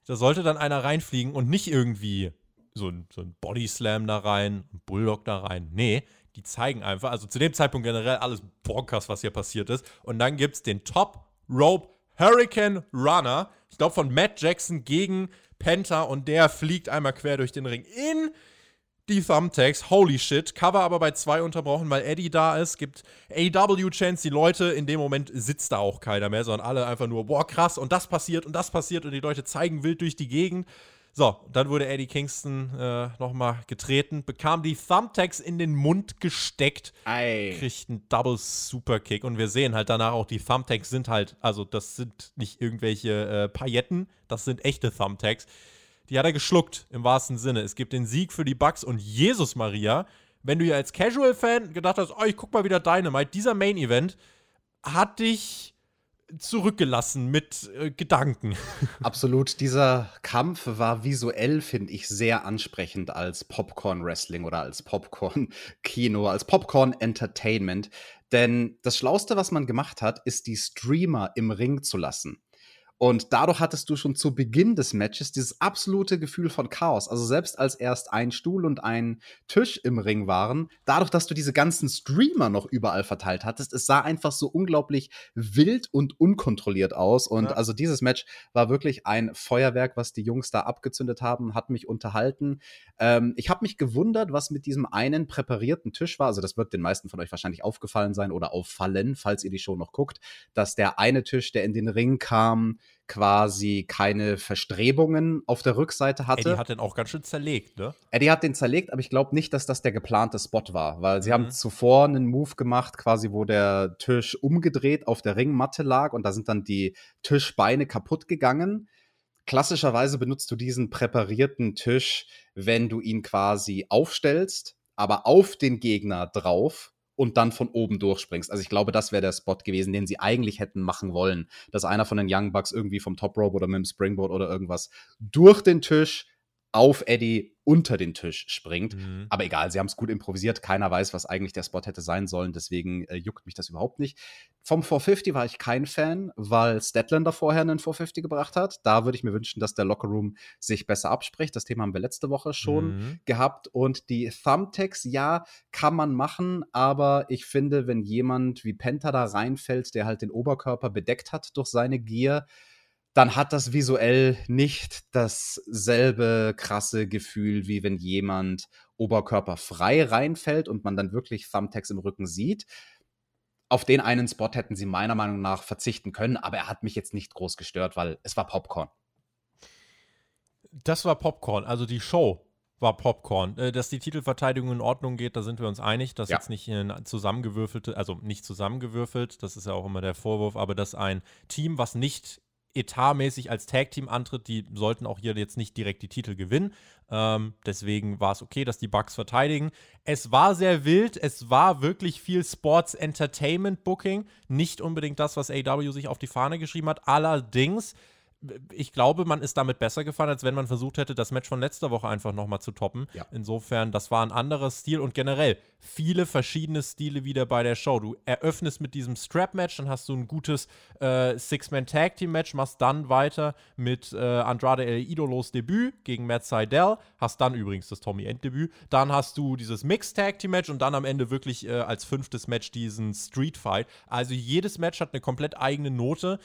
Da sollte dann einer reinfliegen und nicht irgendwie so ein, so ein Body Slam da rein, ein Bulldog da rein. Nee, die zeigen einfach, also zu dem Zeitpunkt generell alles bonkers, was hier passiert ist. Und dann gibt es den Top Rope Hurricane Runner, ich glaube von Matt Jackson gegen Penta und der fliegt einmal quer durch den Ring in die Thumbtacks. Holy shit. Cover aber bei zwei unterbrochen, weil Eddie da ist. Gibt AW-Chance. Die Leute, in dem Moment sitzt da auch keiner mehr, sondern alle einfach nur, boah, krass, und das passiert und das passiert und die Leute zeigen wild durch die Gegend. So, dann wurde Eddie Kingston äh, nochmal getreten, bekam die Thumbtacks in den Mund gesteckt, Ei. kriegt einen Double Superkick und wir sehen halt danach auch, die Thumbtacks sind halt, also das sind nicht irgendwelche äh, Pailletten, das sind echte Thumbtacks. Die hat er geschluckt, im wahrsten Sinne. Es gibt den Sieg für die Bucks und Jesus Maria. Wenn du ja als Casual-Fan gedacht hast, oh, ich guck mal wieder Dynamite, dieser Main-Event hat dich zurückgelassen mit äh, Gedanken. Absolut. Dieser Kampf war visuell, finde ich, sehr ansprechend als Popcorn-Wrestling oder als Popcorn-Kino, als Popcorn-Entertainment. Denn das Schlauste, was man gemacht hat, ist die Streamer im Ring zu lassen. Und dadurch hattest du schon zu Beginn des Matches dieses absolute Gefühl von Chaos. Also selbst als erst ein Stuhl und ein Tisch im Ring waren, dadurch, dass du diese ganzen Streamer noch überall verteilt hattest, es sah einfach so unglaublich wild und unkontrolliert aus. Und ja. also dieses Match war wirklich ein Feuerwerk, was die Jungs da abgezündet haben, hat mich unterhalten. Ähm, ich habe mich gewundert, was mit diesem einen präparierten Tisch war. Also das wird den meisten von euch wahrscheinlich aufgefallen sein oder auffallen, falls ihr die Show noch guckt, dass der eine Tisch, der in den Ring kam, quasi keine Verstrebungen auf der Rückseite hatte. Eddie hat den auch ganz schön zerlegt, ne? Eddie hat den zerlegt, aber ich glaube nicht, dass das der geplante Spot war, weil sie mhm. haben zuvor einen Move gemacht, quasi wo der Tisch umgedreht auf der Ringmatte lag und da sind dann die Tischbeine kaputt gegangen. Klassischerweise benutzt du diesen präparierten Tisch, wenn du ihn quasi aufstellst, aber auf den Gegner drauf und dann von oben durchspringst. Also ich glaube, das wäre der Spot gewesen, den sie eigentlich hätten machen wollen, dass einer von den Young Bucks irgendwie vom Top Rope oder mit dem Springboard oder irgendwas durch den Tisch auf Eddie unter den Tisch springt. Mhm. Aber egal, sie haben es gut improvisiert. Keiner weiß, was eigentlich der Spot hätte sein sollen. Deswegen äh, juckt mich das überhaupt nicht. Vom 450 war ich kein Fan, weil Statlander vorher einen 450 gebracht hat. Da würde ich mir wünschen, dass der Lockerroom sich besser abspricht. Das Thema haben wir letzte Woche schon mhm. gehabt. Und die Thumbtacks, ja, kann man machen. Aber ich finde, wenn jemand wie Penta da reinfällt, der halt den Oberkörper bedeckt hat durch seine Gier, dann hat das visuell nicht dasselbe krasse Gefühl, wie wenn jemand oberkörperfrei reinfällt und man dann wirklich Thumbtacks im Rücken sieht. Auf den einen Spot hätten sie meiner Meinung nach verzichten können, aber er hat mich jetzt nicht groß gestört, weil es war Popcorn. Das war Popcorn, also die Show war Popcorn. Äh, dass die Titelverteidigung in Ordnung geht, da sind wir uns einig. dass ja. jetzt nicht zusammengewürfelte, also nicht zusammengewürfelt, das ist ja auch immer der Vorwurf, aber dass ein Team, was nicht etatmäßig als Tag-Team antritt, die sollten auch hier jetzt nicht direkt die Titel gewinnen. Ähm, deswegen war es okay, dass die Bucks verteidigen. Es war sehr wild, es war wirklich viel Sports Entertainment Booking. Nicht unbedingt das, was AW sich auf die Fahne geschrieben hat. Allerdings ich glaube, man ist damit besser gefahren, als wenn man versucht hätte, das Match von letzter Woche einfach nochmal zu toppen. Ja. Insofern, das war ein anderer Stil und generell viele verschiedene Stile wieder bei der Show. Du eröffnest mit diesem Strap-Match, dann hast du ein gutes äh, Six-Man-Tag-Team-Match, machst dann weiter mit äh, Andrade El Idolos Debüt gegen Matt Seidel, hast dann übrigens das Tommy End-Debüt, dann hast du dieses Mixed-Tag-Team-Match und dann am Ende wirklich äh, als fünftes Match diesen Street-Fight. Also jedes Match hat eine komplett eigene Note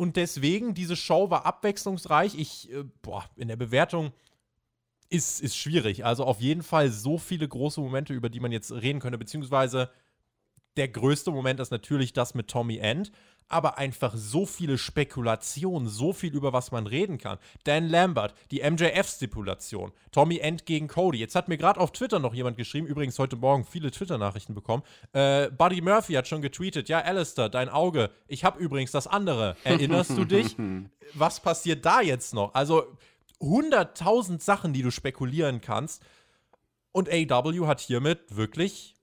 und deswegen, diese Show war abwechslungsreich. Ich, äh, boah, in der Bewertung ist, ist schwierig. Also auf jeden Fall so viele große Momente, über die man jetzt reden könnte, beziehungsweise der größte Moment ist natürlich das mit Tommy End, aber einfach so viele Spekulationen, so viel über was man reden kann. Dan Lambert, die MJF-Stipulation, Tommy End gegen Cody. Jetzt hat mir gerade auf Twitter noch jemand geschrieben, übrigens heute Morgen viele Twitter-Nachrichten bekommen. Äh, Buddy Murphy hat schon getweetet: Ja, Alistair, dein Auge. Ich habe übrigens das andere. Erinnerst du dich? Was passiert da jetzt noch? Also 100.000 Sachen, die du spekulieren kannst. Und AW hat hiermit wirklich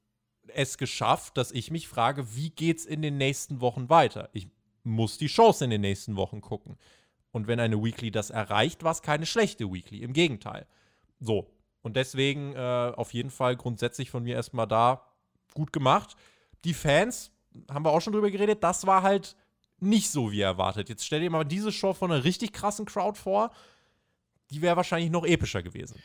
es geschafft, dass ich mich frage, wie geht's in den nächsten Wochen weiter? Ich muss die Chance in den nächsten Wochen gucken. Und wenn eine Weekly das erreicht, war es keine schlechte Weekly. Im Gegenteil. So. Und deswegen äh, auf jeden Fall grundsätzlich von mir erstmal da gut gemacht. Die Fans, haben wir auch schon drüber geredet, das war halt nicht so wie erwartet. Jetzt stell dir mal diese Show von einer richtig krassen Crowd vor. Die wäre wahrscheinlich noch epischer gewesen.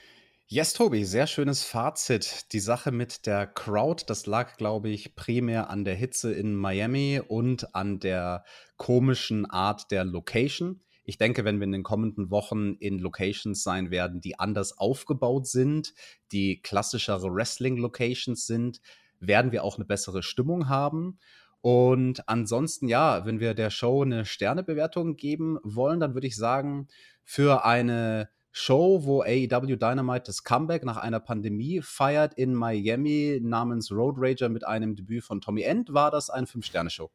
Yes, Tobi, sehr schönes Fazit. Die Sache mit der Crowd, das lag, glaube ich, primär an der Hitze in Miami und an der komischen Art der Location. Ich denke, wenn wir in den kommenden Wochen in Locations sein werden, die anders aufgebaut sind, die klassischere Wrestling-Locations sind, werden wir auch eine bessere Stimmung haben. Und ansonsten, ja, wenn wir der Show eine Sternebewertung geben wollen, dann würde ich sagen, für eine Show, wo AEW Dynamite das Comeback nach einer Pandemie feiert in Miami namens Road Rager mit einem Debüt von Tommy End, war das eine Fünf-Sterne-Show.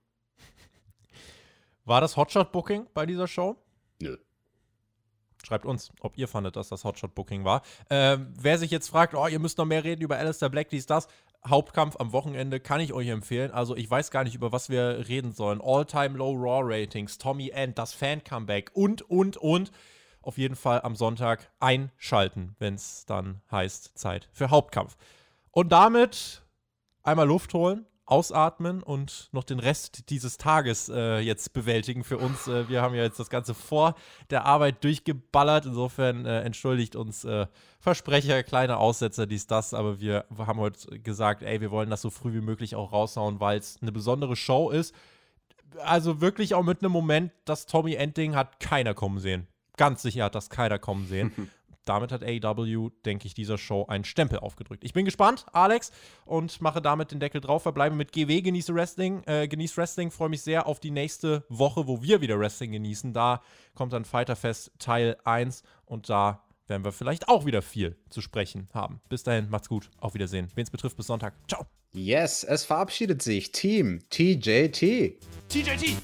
War das Hotshot-Booking bei dieser Show? Nö. Schreibt uns, ob ihr fandet, dass das Hotshot-Booking war. Ähm, wer sich jetzt fragt, oh, ihr müsst noch mehr reden über Alistair Black, dies, das. Hauptkampf am Wochenende kann ich euch empfehlen. Also ich weiß gar nicht, über was wir reden sollen. All-Time Low Raw Ratings, Tommy End, das Fan-Comeback und, und, und. Auf jeden Fall am Sonntag einschalten, wenn es dann heißt Zeit für Hauptkampf. Und damit einmal Luft holen, ausatmen und noch den Rest dieses Tages äh, jetzt bewältigen für uns. Äh, wir haben ja jetzt das Ganze vor der Arbeit durchgeballert. Insofern äh, entschuldigt uns äh, Versprecher, kleine Aussetzer, dies, das. Aber wir haben heute gesagt, ey, wir wollen das so früh wie möglich auch raushauen, weil es eine besondere Show ist. Also wirklich auch mit einem Moment, das Tommy Ending hat keiner kommen sehen. Ganz sicher hat das keiner kommen sehen. damit hat AEW, denke ich, dieser Show einen Stempel aufgedrückt. Ich bin gespannt, Alex, und mache damit den Deckel drauf. Verbleibe mit GW, genieße Wrestling, äh, genieß Wrestling, freue mich sehr auf die nächste Woche, wo wir wieder Wrestling genießen. Da kommt dann Fighterfest Teil 1 und da werden wir vielleicht auch wieder viel zu sprechen haben. Bis dahin, macht's gut, auf Wiedersehen. Wen es betrifft, bis Sonntag. Ciao. Yes, es verabschiedet sich Team TJT. TJT.